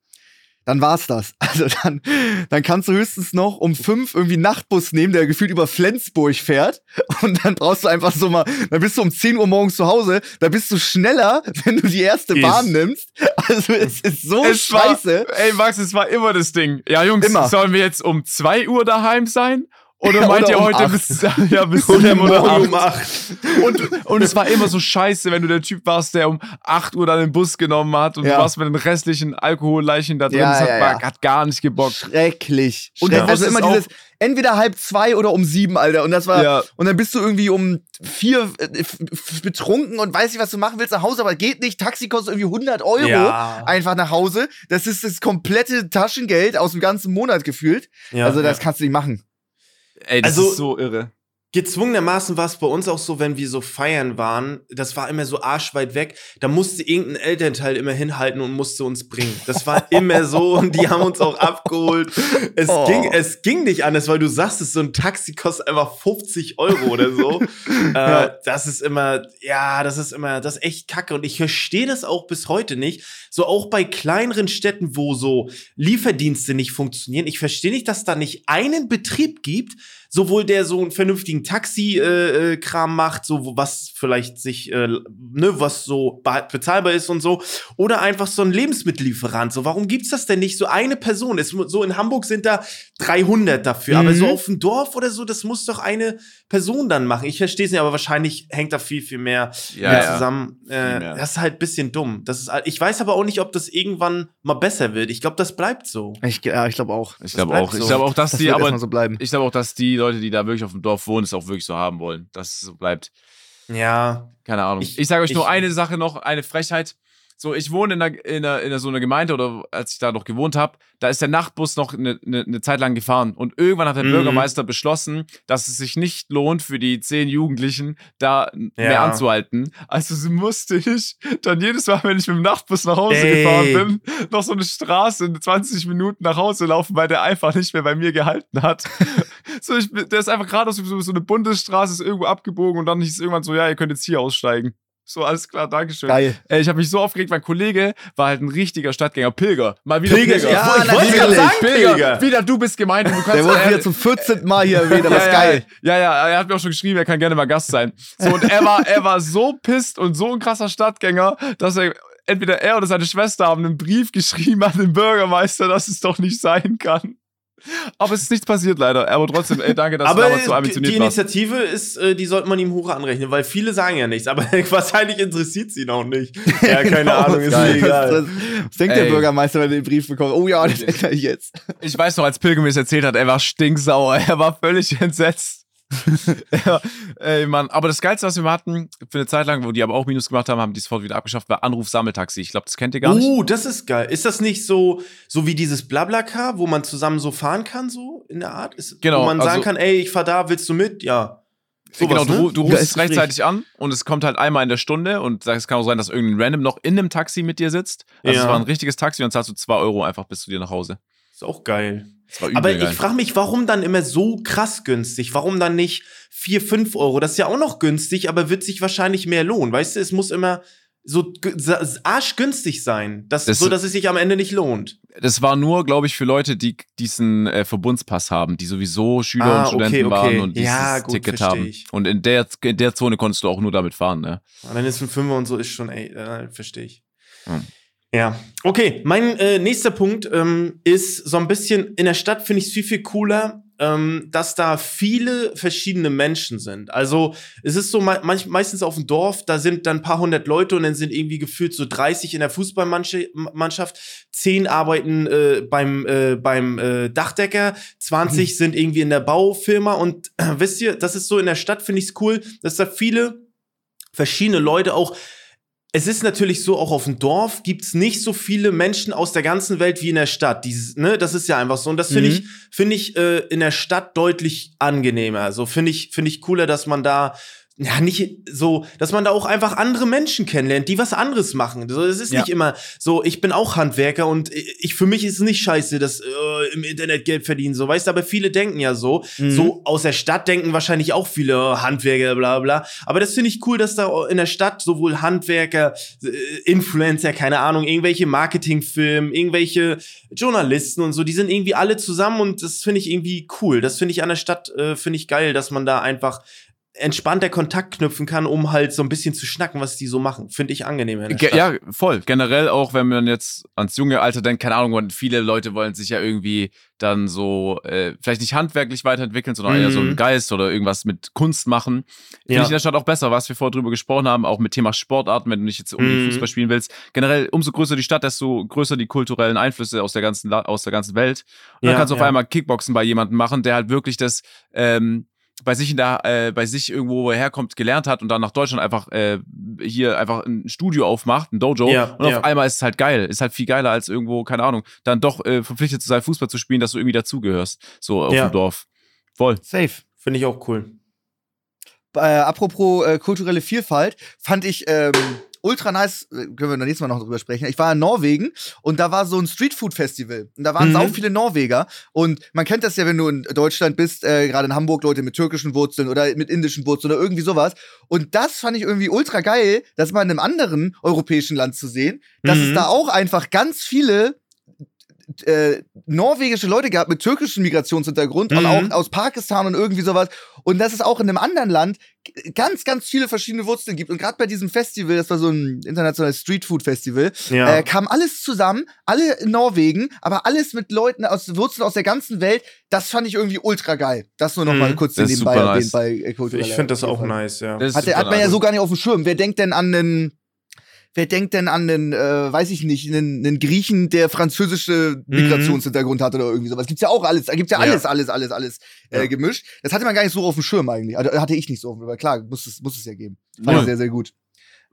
dann war's das. Also dann, dann kannst du höchstens noch um fünf irgendwie Nachtbus nehmen, der gefühlt über Flensburg fährt. Und dann brauchst du einfach so mal, dann bist du um 10 Uhr morgens zu Hause, da bist du schneller, wenn du die erste Bahn nimmst. Also es ist so es scheiße. War, ey Max, es war immer das Ding. Ja, Jungs, immer. sollen wir jetzt um 2 Uhr daheim sein? Oder meint ihr um heute bis, ja, bis oder morgen um 8? Und, und es war immer so scheiße, wenn du der Typ warst, der um 8 Uhr dann den Bus genommen hat und ja. du warst mit den restlichen Alkoholleichen da drin. Ja, das hat, ja, hat, gar nicht gebockt. Schrecklich. Und ja. also immer dieses, entweder halb zwei oder um sieben, Alter. Und das war, ja. und dann bist du irgendwie um vier äh, betrunken und weißt nicht, was du machen willst nach Hause, aber geht nicht. Taxi kostet irgendwie 100 Euro ja. einfach nach Hause. Das ist das komplette Taschengeld aus dem ganzen Monat gefühlt. Ja, also das kannst du nicht machen. Ey, das also, ist so irre. Gezwungenermaßen war es bei uns auch so, wenn wir so feiern waren, das war immer so arschweit weg, da musste irgendein Elternteil immer hinhalten und musste uns bringen. Das war immer so und die haben uns auch abgeholt. Es, oh. ging, es ging nicht anders, weil du sagst, es so ein Taxi kostet einfach 50 Euro oder so. äh, das ist immer, ja, das ist immer, das ist echt kacke und ich verstehe das auch bis heute nicht. So auch bei kleineren Städten, wo so Lieferdienste nicht funktionieren. Ich verstehe nicht, dass da nicht einen Betrieb gibt, sowohl der so einen vernünftigen Taxi-Kram äh, äh macht, so was vielleicht sich, äh, ne, was so bezahlbar ist und so, oder einfach so ein Lebensmittellieferant. So, warum gibt's das denn nicht? So eine Person. Es, so in Hamburg sind da 300 dafür, mhm. aber so mhm. auf dem Dorf oder so, das muss doch eine Person dann machen. Ich verstehe es nicht, aber wahrscheinlich hängt da viel, viel mehr ja, zusammen. Ja. Äh, das ist halt ein bisschen dumm. Das ist, ich weiß aber auch nicht, ob das irgendwann mal besser wird. Ich glaube, das bleibt so. Ich, ja, ich glaube auch. Ich glaube auch. So. Ich glaube auch, dass das die aber, so bleiben. ich glaube auch, dass die Leute, die da wirklich auf dem Dorf wohnen, es auch wirklich so haben wollen, dass es so bleibt. Ja. Keine Ahnung. Ich, ich sage euch nur eine Sache noch, eine Frechheit so, ich wohne in, einer, in, einer, in so einer Gemeinde oder als ich da noch gewohnt habe, da ist der Nachtbus noch eine, eine, eine Zeit lang gefahren. Und irgendwann hat der mhm. Bürgermeister beschlossen, dass es sich nicht lohnt für die zehn Jugendlichen, da ja. mehr anzuhalten. Also musste ich dann jedes Mal, wenn ich mit dem Nachtbus nach Hause Ey. gefahren bin, noch so eine Straße in 20 Minuten nach Hause laufen, weil der einfach nicht mehr bei mir gehalten hat. So, ich, der ist einfach gerade so, so eine Bundesstraße, ist irgendwo abgebogen und dann hieß es irgendwann so, ja, ihr könnt jetzt hier aussteigen. So, alles klar, Dankeschön. Geil. Ey, ich habe mich so aufgeregt, mein Kollege war halt ein richtiger Stadtgänger. Pilger. Mal wieder Pilger. Pilger. Ja, ich wollte gerade sagen, Pilger. Pilger. Wieder, du bist gemeint. Du Der wurde wieder zum 14. Mal hier erwähnt, aber ja, ist geil. Ja, ja, er hat mir auch schon geschrieben, er kann gerne mal Gast sein. So, und er war, er war so pisst und so ein krasser Stadtgänger, dass er entweder er oder seine Schwester haben einen Brief geschrieben an den Bürgermeister, dass es doch nicht sein kann. Aber es ist nichts passiert leider. Aber trotzdem, ey, danke, dass aber du damals so ambitioniert Die Initiative ist, äh, die sollte man ihm hoch anrechnen, weil viele sagen ja nichts, aber wahrscheinlich interessiert sie ihn auch nicht. Ja, keine genau, Ahnung, ist mir egal. Was, was denkt ey. der Bürgermeister, wenn er den Brief bekommt? Oh ja, das ändere ich jetzt. Ich weiß noch, als Pilgrim mir das erzählt hat, er war stinksauer. Er war völlig entsetzt. ja, ey, Mann. Aber das Geilste, was wir hatten, für eine Zeit lang, wo die aber auch Minus gemacht haben, haben die sofort wieder abgeschafft, war Anruf-Sammeltaxi. Ich glaube, das kennt ihr gar nicht. Uh, das ist geil. Ist das nicht so, so wie dieses Blablacar, wo man zusammen so fahren kann, so in der Art? Ist, genau. Wo man sagen also, kann, ey, ich fahr da, willst du mit? Ja. Sowas, genau, du, ne? du rufst rechtzeitig nicht. an und es kommt halt einmal in der Stunde und es kann auch sein, dass irgendein Random noch in einem Taxi mit dir sitzt. Also ja. es war ein richtiges Taxi und dann zahlst du zwei Euro einfach bis zu dir nach Hause. Ist auch geil. Aber ich frage mich, warum dann immer so krass günstig? Warum dann nicht 4, 5 Euro? Das ist ja auch noch günstig, aber wird sich wahrscheinlich mehr lohnen. Weißt du, es muss immer so arschgünstig sein, dass, das, so dass es sich am Ende nicht lohnt. Das war nur, glaube ich, für Leute, die diesen äh, Verbundspass haben, die sowieso Schüler ah, und Studenten okay, okay. waren und dieses ja, gut, Ticket haben. Ich. Und in der, in der Zone konntest du auch nur damit fahren, ne? Und dann ist ein Fünfer und so ist schon, ey, äh, verstehe ich. Hm. Ja, okay. Mein äh, nächster Punkt ähm, ist so ein bisschen, in der Stadt finde ich es viel, viel cooler, ähm, dass da viele verschiedene Menschen sind. Also es ist so me meistens auf dem Dorf, da sind dann ein paar hundert Leute und dann sind irgendwie gefühlt so 30 in der Fußballmannschaft, 10 arbeiten äh, beim, äh, beim äh, Dachdecker, 20 mhm. sind irgendwie in der Baufirma und wisst ihr, das ist so in der Stadt, finde ich es cool, dass da viele verschiedene Leute auch es ist natürlich so, auch auf dem Dorf gibt's nicht so viele Menschen aus der ganzen Welt wie in der Stadt. Dieses, ne, das ist ja einfach so. Und das finde mhm. ich, finde ich äh, in der Stadt deutlich angenehmer. So finde ich, finde ich cooler, dass man da ja, nicht so, dass man da auch einfach andere Menschen kennenlernt, die was anderes machen. So, es ist ja. nicht immer so, ich bin auch Handwerker und ich, für mich ist es nicht scheiße, dass äh, im Internet Geld verdienen, so, weißt du, aber viele denken ja so. Mhm. So aus der Stadt denken wahrscheinlich auch viele oh, Handwerker, bla, bla. Aber das finde ich cool, dass da in der Stadt sowohl Handwerker, äh, Influencer, keine Ahnung, irgendwelche Marketingfilme, irgendwelche Journalisten und so, die sind irgendwie alle zusammen und das finde ich irgendwie cool. Das finde ich an der Stadt, äh, finde ich geil, dass man da einfach entspannter Kontakt knüpfen kann, um halt so ein bisschen zu schnacken, was die so machen. Finde ich angenehm. Ja, voll. Generell auch, wenn man jetzt ans junge Alter denkt, keine Ahnung, viele Leute wollen sich ja irgendwie dann so, äh, vielleicht nicht handwerklich weiterentwickeln, sondern mhm. eher so einen mhm. Geist oder irgendwas mit Kunst machen. Finde ja. ich in der Stadt auch besser, was wir vorher drüber gesprochen haben, auch mit Thema Sportarten, wenn du nicht jetzt unbedingt mhm. Fußball spielen willst. Generell, umso größer die Stadt, desto größer die kulturellen Einflüsse aus der ganzen, aus der ganzen Welt. Und ja, dann kannst du ja. auf einmal Kickboxen bei jemandem machen, der halt wirklich das, ähm, bei sich in der, äh, bei sich irgendwo herkommt, gelernt hat und dann nach Deutschland einfach äh, hier einfach ein Studio aufmacht, ein Dojo. Ja, und auf ja. einmal ist es halt geil. Ist halt viel geiler als irgendwo, keine Ahnung, dann doch äh, verpflichtet zu sein, Fußball zu spielen, dass du irgendwie dazugehörst. So auf ja. dem Dorf. Voll. Safe. Finde ich auch cool. Äh, apropos äh, kulturelle Vielfalt, fand ich ähm, ultra nice, äh, können wir nächstes Mal noch drüber sprechen. Ich war in Norwegen und da war so ein Streetfood-Festival. Und da waren mhm. auch viele Norweger. Und man kennt das ja, wenn du in Deutschland bist, äh, gerade in Hamburg, Leute mit türkischen Wurzeln oder mit indischen Wurzeln oder irgendwie sowas. Und das fand ich irgendwie ultra geil, das mal in einem anderen europäischen Land zu sehen, dass mhm. es da auch einfach ganz viele äh, norwegische Leute gehabt mit türkischem Migrationshintergrund mhm. und auch aus Pakistan und irgendwie sowas. Und dass es auch in einem anderen Land ganz, ganz viele verschiedene Wurzeln gibt. Und gerade bei diesem Festival, das war so ein internationales Streetfood-Festival, ja. äh, kam alles zusammen, alle in Norwegen, aber alles mit Leuten aus Wurzeln aus der ganzen Welt. Das fand ich irgendwie ultra geil. Das nur noch mhm. mal kurz das nebenbei erwähnt nice. bei äh. Ich finde das auch nice, ja. Das hat, hat man ja so gar nicht auf dem Schirm. Wer denkt denn an einen wer denkt denn an den, äh, weiß ich nicht, einen, einen Griechen, der französische mhm. Migrationshintergrund hat oder irgendwie sowas. Gibt's ja auch alles, da gibt's ja alles, ja. alles, alles, alles äh, ja. gemischt. Das hatte man gar nicht so auf dem Schirm eigentlich. Also hatte ich nicht so, aber klar, muss es, muss es ja geben. Fand ja. sehr, sehr gut.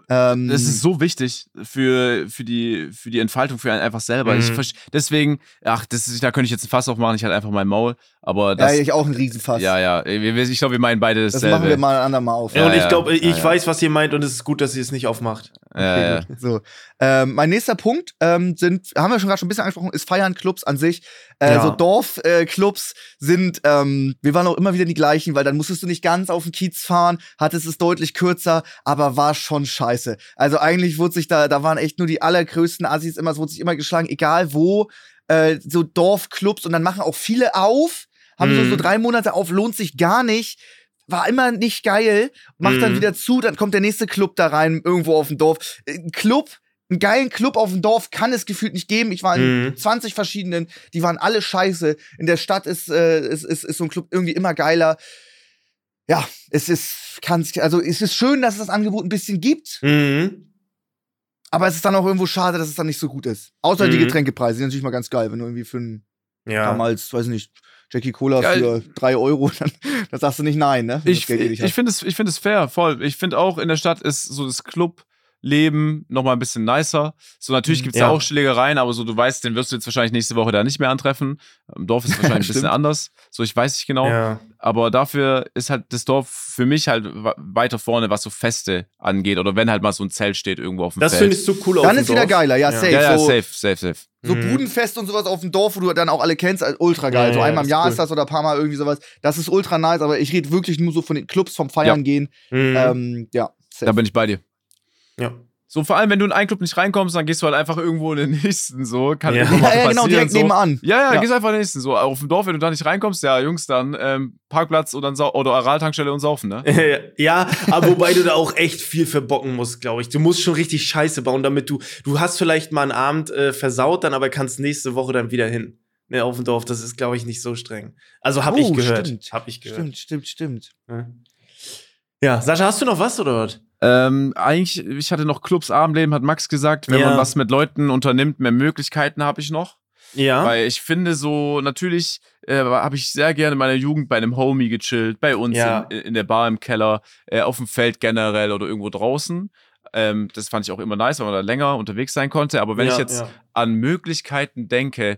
Ähm, das ist so wichtig für, für, die, für die Entfaltung, für einen einfach selber. Mhm. Ich, deswegen, ach, das ist, da könnte ich jetzt ein Fass aufmachen, ich halt einfach mein Maul. Aber das, ja, ich auch ein Riesenfass. Ja, ja. Ich glaube, wir meinen beide dasselbe. Das machen wir mal ein andermal auf. Ja, und ich glaube, ich ja, weiß, was ihr meint und es ist gut, dass ihr es nicht aufmacht. Okay, ja, so. Ähm, mein nächster Punkt ähm, sind, haben wir schon gerade schon ein bisschen angesprochen, ist Feiern Clubs an sich. Äh, so Dorfclubs äh, sind, ähm, wir waren auch immer wieder die gleichen, weil dann musstest du nicht ganz auf den Kiez fahren, hattest es deutlich kürzer, aber war schon scheiße. Also eigentlich wurde sich da, da waren echt nur die allergrößten Assis immer, es wurde sich immer geschlagen, egal wo, äh, so Dorfclubs und dann machen auch viele auf haben mhm. so, so mhm. drei Monate auf, lohnt sich gar nicht. War immer nicht geil, macht mhm. dann wieder zu, dann kommt der nächste Club da rein, irgendwo auf dem Dorf. Ein Club, einen geilen Club auf dem Dorf kann es gefühlt nicht geben. Ich war in mhm. 20 verschiedenen, die waren alle scheiße. In der Stadt ist, äh, ist, ist, ist so ein Club irgendwie immer geiler. Ja, es ist, kann also es ist schön, dass es das Angebot ein bisschen gibt. Mhm. Aber es ist dann auch irgendwo schade, dass es dann nicht so gut ist. Außer die mhm. Getränkepreise, die sind natürlich mal ganz geil, wenn du irgendwie für ein ja. damals, weiß ich nicht, Jackie Cola ja, für drei Euro, dann, dann sagst du nicht nein, ne? Ich, ich finde es, find es fair, voll. Ich finde auch, in der Stadt ist so das Club. Leben nochmal ein bisschen nicer. So, natürlich gibt es ja. ja. auch Schlägereien, aber so, du weißt, den wirst du jetzt wahrscheinlich nächste Woche da nicht mehr antreffen. Im Dorf ist es wahrscheinlich ein bisschen anders. So, ich weiß nicht genau. Ja. Aber dafür ist halt das Dorf für mich halt weiter vorne, was so Feste angeht. Oder wenn halt mal so ein Zelt steht irgendwo auf dem das Feld. Das finde ich so cool Dann ist wieder geiler, ja, safe. Ja, ja, so, safe, safe, safe. So mhm. Budenfest und sowas auf dem Dorf, wo du dann auch alle kennst, also ultra geil. Ja, so einmal im Jahr ist, cool. ist das oder ein paar Mal irgendwie sowas. Das ist ultra nice, aber ich rede wirklich nur so von den Clubs vom Feiern gehen. Mhm. Ähm, ja. Safe. Da bin ich bei dir. Ja. So, vor allem, wenn du in einen Club nicht reinkommst, dann gehst du halt einfach irgendwo in den nächsten, so. Kann ja, ja, ja genau, direkt so. nebenan. Ja, ja, dann ja. gehst du einfach in den nächsten, so. Auf dem Dorf, wenn du da nicht reinkommst, ja, Jungs, dann ähm, Parkplatz oder, oder Araltankstelle und saufen, ne? ja, aber wobei du da auch echt viel verbocken musst, glaube ich. Du musst schon richtig Scheiße bauen, damit du, du hast vielleicht mal einen Abend äh, versaut, dann aber kannst nächste Woche dann wieder hin. Ne, auf dem Dorf, das ist, glaube ich, nicht so streng. Also hab oh, ich gehört. Stimmt. Hab ich gehört. Stimmt, stimmt, stimmt. Ja, Sascha, hast du noch was oder was? Ähm, eigentlich, ich hatte noch Clubs Abendleben, hat Max gesagt. Wenn ja. man was mit Leuten unternimmt, mehr Möglichkeiten habe ich noch. Ja. Weil ich finde so, natürlich äh, habe ich sehr gerne in meiner Jugend bei einem Homie gechillt, bei uns ja. in, in, der Bar im Keller, äh, auf dem Feld generell oder irgendwo draußen. Ähm, das fand ich auch immer nice, weil man da länger unterwegs sein konnte. Aber wenn ja, ich jetzt an Möglichkeiten denke,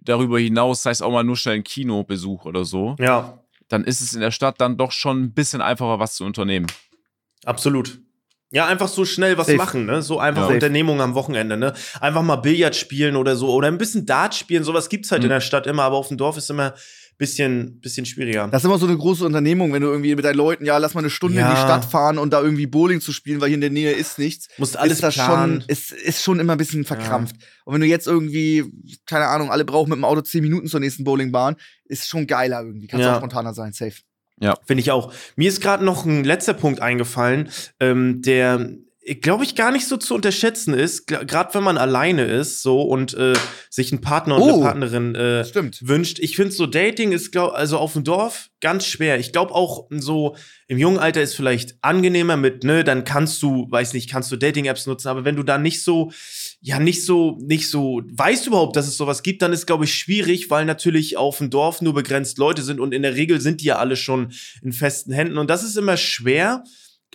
darüber hinaus, sei es auch mal nur schnell ein Kinobesuch oder so, ja. Dann ist es in der Stadt dann doch schon ein bisschen einfacher, was zu unternehmen. Absolut. Ja, einfach so schnell was Safe. machen, ne? So einfach ja. Unternehmungen am Wochenende, ne? Einfach mal Billard spielen oder so oder ein bisschen Dart spielen, sowas gibt's halt mhm. in der Stadt immer, aber auf dem Dorf ist immer bisschen, bisschen schwieriger. Das ist immer so eine große Unternehmung, wenn du irgendwie mit deinen Leuten, ja, lass mal eine Stunde ja. in die Stadt fahren und da irgendwie Bowling zu spielen, weil hier in der Nähe ist nichts. Musst alles ist das planen. schon, ist, ist schon immer ein bisschen verkrampft. Ja. Und wenn du jetzt irgendwie, keine Ahnung, alle brauchen mit dem Auto zehn Minuten zur nächsten Bowlingbahn, ist schon geiler irgendwie. Kannst ja. auch spontaner sein, safe. Ja. Finde ich auch. Mir ist gerade noch ein letzter Punkt eingefallen, ähm, der glaube ich, gar nicht so zu unterschätzen ist, gerade wenn man alleine ist so und äh, sich einen Partner und oh, eine Partnerin äh, wünscht. Ich finde so Dating ist, glaub, also auf dem Dorf ganz schwer. Ich glaube auch so im jungen Alter ist vielleicht angenehmer mit, ne, dann kannst du, weiß nicht, kannst du Dating-Apps nutzen, aber wenn du da nicht so, ja, nicht so, nicht so, weißt überhaupt, dass es sowas gibt, dann ist, glaube ich, schwierig, weil natürlich auf dem Dorf nur begrenzt Leute sind und in der Regel sind die ja alle schon in festen Händen und das ist immer schwer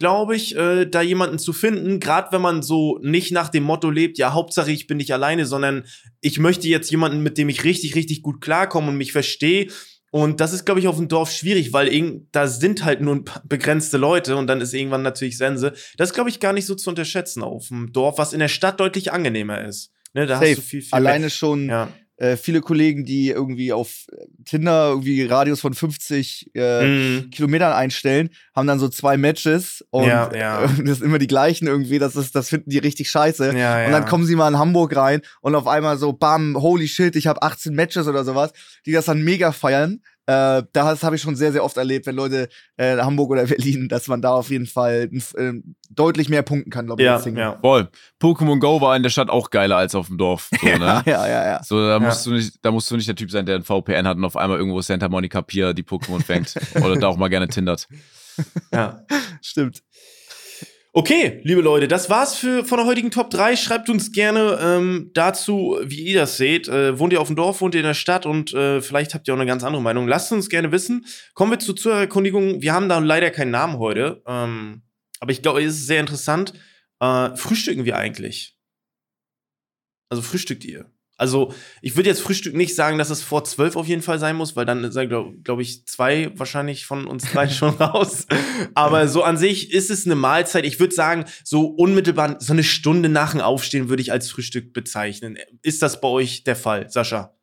glaube ich, äh, da jemanden zu finden, gerade wenn man so nicht nach dem Motto lebt, ja, Hauptsache ich bin nicht alleine, sondern ich möchte jetzt jemanden, mit dem ich richtig, richtig gut klarkomme und mich verstehe. Und das ist, glaube ich, auf dem Dorf schwierig, weil da sind halt nur begrenzte Leute und dann ist irgendwann natürlich Sense. Das ist, glaube ich, gar nicht so zu unterschätzen auf dem Dorf, was in der Stadt deutlich angenehmer ist. Ne, da Safe. hast du viel, viel Alleine mehr. schon ja. Äh, viele Kollegen, die irgendwie auf Tinder irgendwie Radius von 50 äh, mm. Kilometern einstellen, haben dann so zwei Matches und ja, ja. das sind immer die gleichen irgendwie. Das ist, das finden die richtig scheiße. Ja, und dann kommen sie mal in Hamburg rein und auf einmal so, bam, holy shit, ich habe 18 Matches oder sowas, die das dann mega feiern. Äh, das habe ich schon sehr, sehr oft erlebt, wenn Leute äh, Hamburg oder Berlin, dass man da auf jeden Fall äh, deutlich mehr punkten kann, glaube ich. Ja, ja. Voll. Pokémon Go war in der Stadt auch geiler als auf dem Dorf. So, ne? ja, ja, ja, ja. So, da musst du nicht, da musst du nicht der Typ sein, der ein VPN hat und auf einmal irgendwo Santa Monica Pier die Pokémon fängt. oder da auch mal gerne tindert. Ja, stimmt. Okay, liebe Leute, das war's für, von der heutigen Top 3. Schreibt uns gerne ähm, dazu, wie ihr das seht. Äh, wohnt ihr auf dem Dorf, wohnt ihr in der Stadt und äh, vielleicht habt ihr auch eine ganz andere Meinung. Lasst uns gerne wissen. Kommen wir zur Zuhörerkundigung. Wir haben da leider keinen Namen heute, ähm, aber ich glaube, es ist sehr interessant. Äh, frühstücken wir eigentlich? Also frühstückt ihr? Also, ich würde jetzt Frühstück nicht sagen, dass es vor zwölf auf jeden Fall sein muss, weil dann sind, glaube glaub ich, zwei wahrscheinlich von uns drei schon raus. Aber so an sich ist es eine Mahlzeit. Ich würde sagen, so unmittelbar, so eine Stunde nach dem Aufstehen würde ich als Frühstück bezeichnen. Ist das bei euch der Fall, Sascha?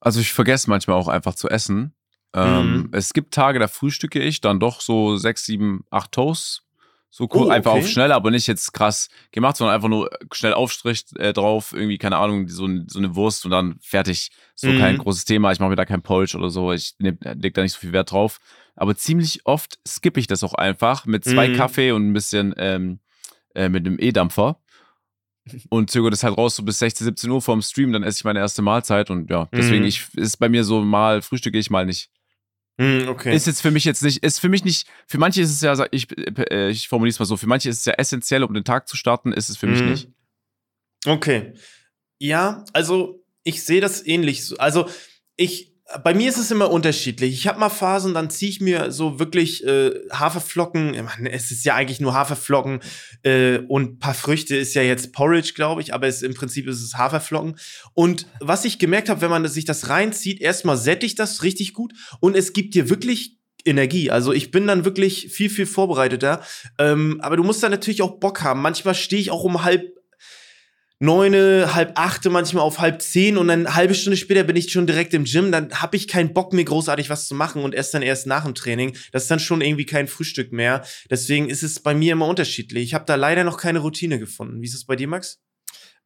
Also, ich vergesse manchmal auch einfach zu essen. Ähm, mhm. Es gibt Tage, da frühstücke ich dann doch so sechs, sieben, acht Toasts so cool, oh, okay. einfach auf schnell, aber nicht jetzt krass gemacht, sondern einfach nur schnell Aufstrich äh, drauf, irgendwie, keine Ahnung, so, so, eine Wurst und dann fertig. So mhm. kein großes Thema. Ich mache mir da kein Polsch oder so. Ich leg da nicht so viel Wert drauf. Aber ziemlich oft skippe ich das auch einfach mit zwei mhm. Kaffee und ein bisschen ähm, äh, mit einem E-Dampfer. Und zögere das halt raus so bis 16, 17 Uhr vorm Stream, dann esse ich meine erste Mahlzeit und ja, deswegen mhm. ich, ist bei mir so mal frühstücke ich mal nicht. Hm, okay. Ist jetzt für mich jetzt nicht, ist für mich nicht, für manche ist es ja, ich, äh, ich formuliere es mal so, für manche ist es ja essentiell, um den Tag zu starten, ist es für mhm. mich hm. nicht. Okay. Ja, also ich sehe das ähnlich. Also ich, bei mir ist es immer unterschiedlich. Ich habe mal Phasen, dann ziehe ich mir so wirklich äh, Haferflocken, es ist ja eigentlich nur Haferflocken äh, und paar Früchte ist ja jetzt Porridge, glaube ich, aber es, im Prinzip ist es Haferflocken. Und was ich gemerkt habe, wenn man sich das reinzieht, erstmal sättigt das richtig gut und es gibt dir wirklich Energie. Also ich bin dann wirklich viel, viel vorbereiteter. Ähm, aber du musst da natürlich auch Bock haben. Manchmal stehe ich auch um halb neune, halb achte, manchmal auf halb zehn und dann eine halbe Stunde später bin ich schon direkt im Gym, dann habe ich keinen Bock mehr großartig was zu machen und esse dann erst nach dem Training. Das ist dann schon irgendwie kein Frühstück mehr. Deswegen ist es bei mir immer unterschiedlich. Ich habe da leider noch keine Routine gefunden. Wie ist es bei dir, Max?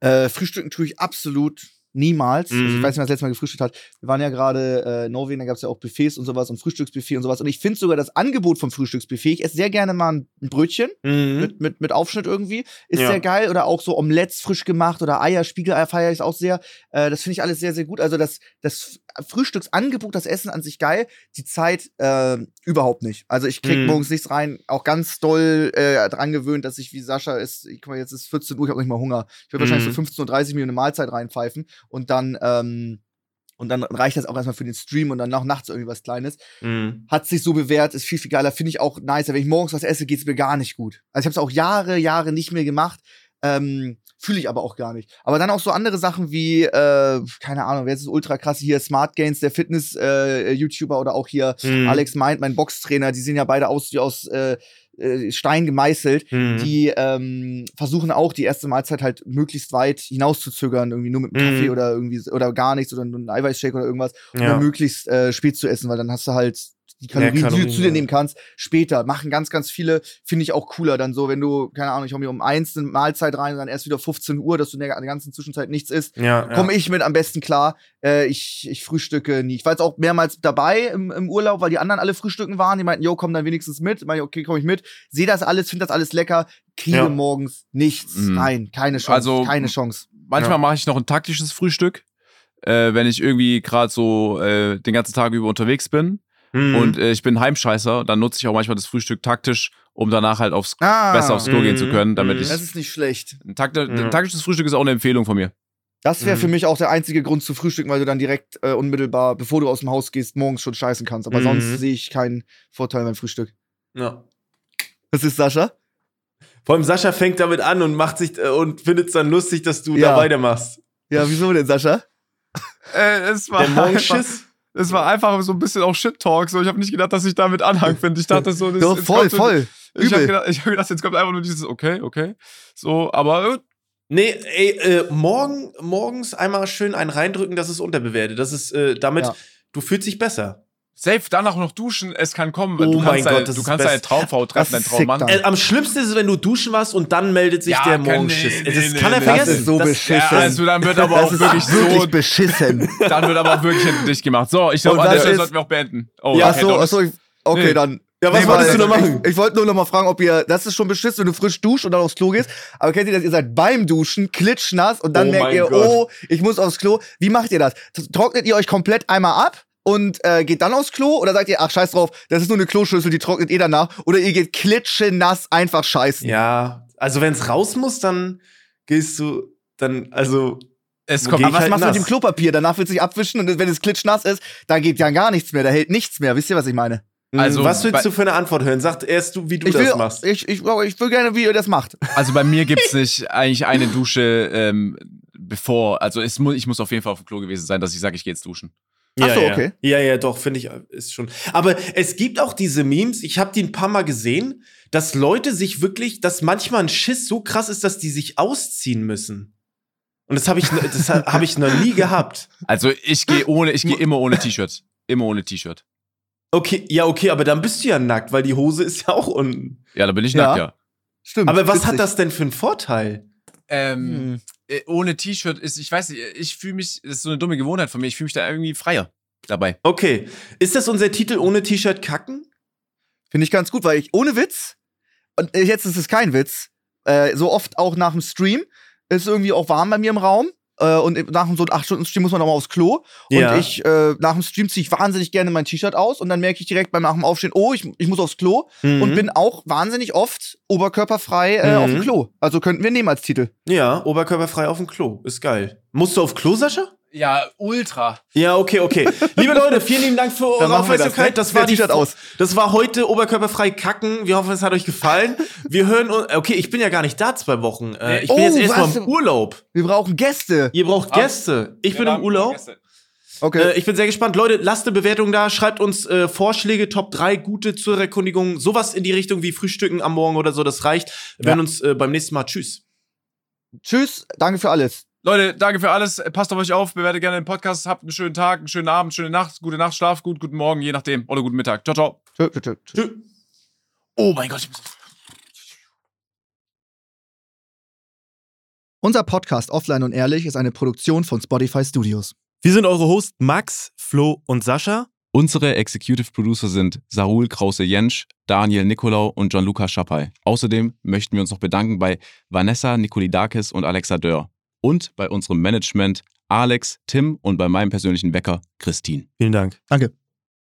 Äh, Frühstücken tue ich absolut Niemals. Mhm. Also ich mhm. weiß nicht, wer das letzte Mal gefrühstückt hat. Wir waren ja gerade äh, in Norwegen, da gab es ja auch Buffets und sowas und Frühstücksbuffet und sowas. Und ich finde sogar das Angebot vom Frühstücksbuffet, ich esse sehr gerne mal ein Brötchen mhm. mit, mit, mit Aufschnitt irgendwie. Ist ja. sehr geil. Oder auch so Omelettes frisch gemacht oder Eier, Spiegeleier feiere ich auch sehr. Äh, das finde ich alles sehr, sehr gut. Also das, das Frühstücksangebot, das Essen an sich geil. Die Zeit äh, überhaupt nicht. Also ich krieg mhm. morgens nichts rein. Auch ganz doll äh, dran gewöhnt, dass ich wie Sascha ist, guck mal, jetzt ist 14 Uhr, ich habe nicht mal Hunger. Ich werde wahrscheinlich so 15.30 mhm. Uhr mir eine Mahlzeit reinpfeifen und dann, ähm, und dann reicht das auch erstmal für den Stream und dann noch nachts irgendwie was Kleines. Mhm. Hat sich so bewährt, ist viel, viel geiler. Finde ich auch nicer. Wenn ich morgens was esse, geht es mir gar nicht gut. Also ich habe es auch Jahre, Jahre nicht mehr gemacht. Ähm, Fühle ich aber auch gar nicht. Aber dann auch so andere Sachen wie, äh, keine Ahnung, wer ist das ultra krasse hier, Smart Gains, der Fitness-YouTuber äh, oder auch hier mhm. Alex Mind, mein Boxtrainer, die sehen ja beide aus wie aus äh, äh, Stein gemeißelt, mhm. die ähm, versuchen auch die erste Mahlzeit halt möglichst weit hinauszuzögern, irgendwie nur mit einem Kaffee mhm. oder irgendwie oder gar nichts oder nur ein Eiweißshake oder irgendwas, um ja. möglichst äh, spät zu essen, weil dann hast du halt die Kalorien, Kalorien, die du zu dir nehmen kannst, später. Machen ganz, ganz viele, finde ich auch cooler. Dann so, wenn du, keine Ahnung, ich hau mir um eins eine Mahlzeit rein und dann erst wieder 15 Uhr, dass du in der ganzen Zwischenzeit nichts isst, ja, komme ja. ich mit am besten klar. Äh, ich, ich frühstücke nie. Ich war jetzt auch mehrmals dabei im, im Urlaub, weil die anderen alle frühstücken waren. Die meinten, yo, komm dann wenigstens mit. Ich meine, okay, komm ich mit. Sehe das alles, finde das alles lecker, kriege ja. morgens nichts mhm. rein. Keine Chance. Also, keine Chance. Manchmal mache ich noch ein taktisches Frühstück. Äh, wenn ich irgendwie gerade so äh, den ganzen Tag über unterwegs bin Mhm. Und äh, ich bin Heimscheißer, dann nutze ich auch manchmal das Frühstück taktisch, um danach halt aufs, ah, besser aufs Klo gehen zu mhm. können, damit ich. Das ist nicht schlecht. Ein, Takt, ein taktisches Frühstück ist auch eine Empfehlung von mir. Das wäre mhm. für mich auch der einzige Grund zu frühstücken, weil du dann direkt äh, unmittelbar, bevor du aus dem Haus gehst, morgens schon scheißen kannst. Aber mhm. sonst sehe ich keinen Vorteil beim Frühstück. Ja. Was ist Sascha? Vor allem Sascha fängt damit an und macht sich äh, und findet es dann lustig, dass du ja. da weitermachst. Ja, wieso denn, Sascha? äh, es war der Morgenschiss? Es war einfach so ein bisschen auch Shit-Talk. So, ich habe nicht gedacht, dass ich damit Anhang finde. Ich dachte so, das Doch, voll, voll. Ich habe gedacht, hab gedacht, jetzt kommt einfach nur dieses, okay, okay. So, aber. Äh, nee, ey, äh, morgen, morgens einmal schön einen reindrücken, das ist unterbewertet. Das ist äh, damit, ja. du fühlst dich besser. Safe, danach noch duschen, es kann kommen. Oh du mein Gott, deine, du kannst deine Traumfrau treffen, deinen Traummann. Äh, am schlimmsten ist es, wenn du duschen warst und dann meldet sich ja, der Morgenschiss. Nee, nee, das kann er vergessen. Das ist so das, beschissen. Ja, also dann wird aber auch wirklich wirklich so beschissen. Dann wird aber auch wirklich hinter dich gemacht. So, ich glaube, an der Stelle sollten wir auch beenden. Oh, ja, okay, achso, achso, okay, dann. Ja, was nee, wolltest du noch machen? Ich, ich wollte nur noch mal fragen, ob ihr, das ist schon beschissen, wenn du frisch duscht und dann aufs Klo gehst. Aber kennt ihr das? Ihr seid beim Duschen, klitschnass und dann oh merkt ihr, Gott. oh, ich muss aufs Klo. Wie macht ihr das? Trocknet ihr euch komplett einmal ab? Und äh, geht dann aufs Klo? Oder sagt ihr, ach scheiß drauf, das ist nur eine Kloschüssel, die trocknet eh danach? Oder ihr geht klitschenass einfach scheißen? Ja, also wenn es raus muss, dann gehst du dann, also Es kommt, Aber was halt machst du mit dem Klopapier? Danach wird sich abwischen und wenn es klitschnass ist, dann geht ja gar nichts mehr, da hält nichts mehr. Wisst ihr, was ich meine? Also, also, was willst du für eine Antwort hören? Sag erst du, wie du Ich will, das machst. ich, ich, ich will gerne, wie ihr das macht. also bei mir gibt's nicht eigentlich eine Dusche, ähm, bevor, also es mu ich muss auf jeden Fall auf dem Klo gewesen sein, dass ich sage, ich gehe jetzt duschen. Ach ja, so, ja. okay. Ja, ja, doch, finde ich, ist schon. Aber es gibt auch diese Memes, ich habe die ein paar Mal gesehen, dass Leute sich wirklich, dass manchmal ein Schiss so krass ist, dass die sich ausziehen müssen. Und das habe ich, das habe ich noch nie gehabt. Also ich gehe ohne, ich gehe immer ohne T-Shirt. Immer ohne T-Shirt. Okay, ja, okay, aber dann bist du ja nackt, weil die Hose ist ja auch unten. Ja, da bin ich Ja. nackt, ja. Stimmt. Aber was witzig. hat das denn für einen Vorteil? Ähm, Hm. Äh, ohne T-Shirt ist, ich weiß nicht, ich fühle mich, das ist so eine dumme Gewohnheit von mir, ich fühle mich da irgendwie freier dabei. Okay, ist das unser Titel ohne T-Shirt kacken? Finde ich ganz gut, weil ich ohne Witz, und äh, jetzt ist es kein Witz, äh, so oft auch nach dem Stream, ist irgendwie auch warm bei mir im Raum. Äh, und nach so einem 8-Stunden-Stream muss man noch mal aufs Klo. Ja. Und ich, äh, nach dem Stream ziehe ich wahnsinnig gerne mein T-Shirt aus und dann merke ich direkt beim nach dem Aufstehen, oh, ich, ich muss aufs Klo Mhm. und bin auch wahnsinnig oft oberkörperfrei äh, Mhm. auf dem Klo. Also könnten wir nehmen als Titel. Ja, oberkörperfrei auf dem Klo. Ist geil. Musst du auf Klo, Sascha? Ja, ultra. Ja, okay, okay. Liebe Leute, vielen lieben Dank für eure wir das, Aufmerksamkeit. ne? Das, war die aus? Das war heute oberkörperfrei kacken. Wir hoffen, es hat euch gefallen. Wir hören uns. Okay, ich bin ja gar nicht da zwei Wochen. Äh, ich bin Oh, jetzt erstmal was? im Urlaub. Wir brauchen Gäste. Ihr braucht Gäste. Ich bin im Urlaub. Okay. Äh, ich bin sehr gespannt. Leute, lasst eine Bewertung da. Schreibt uns äh, Vorschläge, Top 3, gute zur Erkundigung. Sowas in die Richtung wie Frühstücken am Morgen oder so. Das reicht. Wir Ja. hören uns äh, beim nächsten Mal. Tschüss. Tschüss, danke für alles. Leute, danke für alles. Passt auf euch auf, bewertet gerne den Podcast. Habt einen schönen Tag, einen schönen Abend, schöne Nacht, gute Nacht, Schlaf gut, guten Morgen, je nachdem. Oder guten Mittag. Ciao, ciao. Tschö, tschö, tschö. Tschüss. Oh mein Gott, ich muss. Unser Podcast Offline und Ehrlich ist eine Produktion von Spotify Studios. Wir sind eure Hosts Max, Flo und Sascha. Unsere Executive Producer sind Sarul Krause-Jensch, Daniel Nicolau und Gianluca Schappai. Außerdem möchten wir uns noch bedanken bei Vanessa Nikolidakis und Alexa Dörr. Und bei unserem Management Alex, Tim und bei meinem persönlichen Wecker Christine. Vielen Dank. Danke.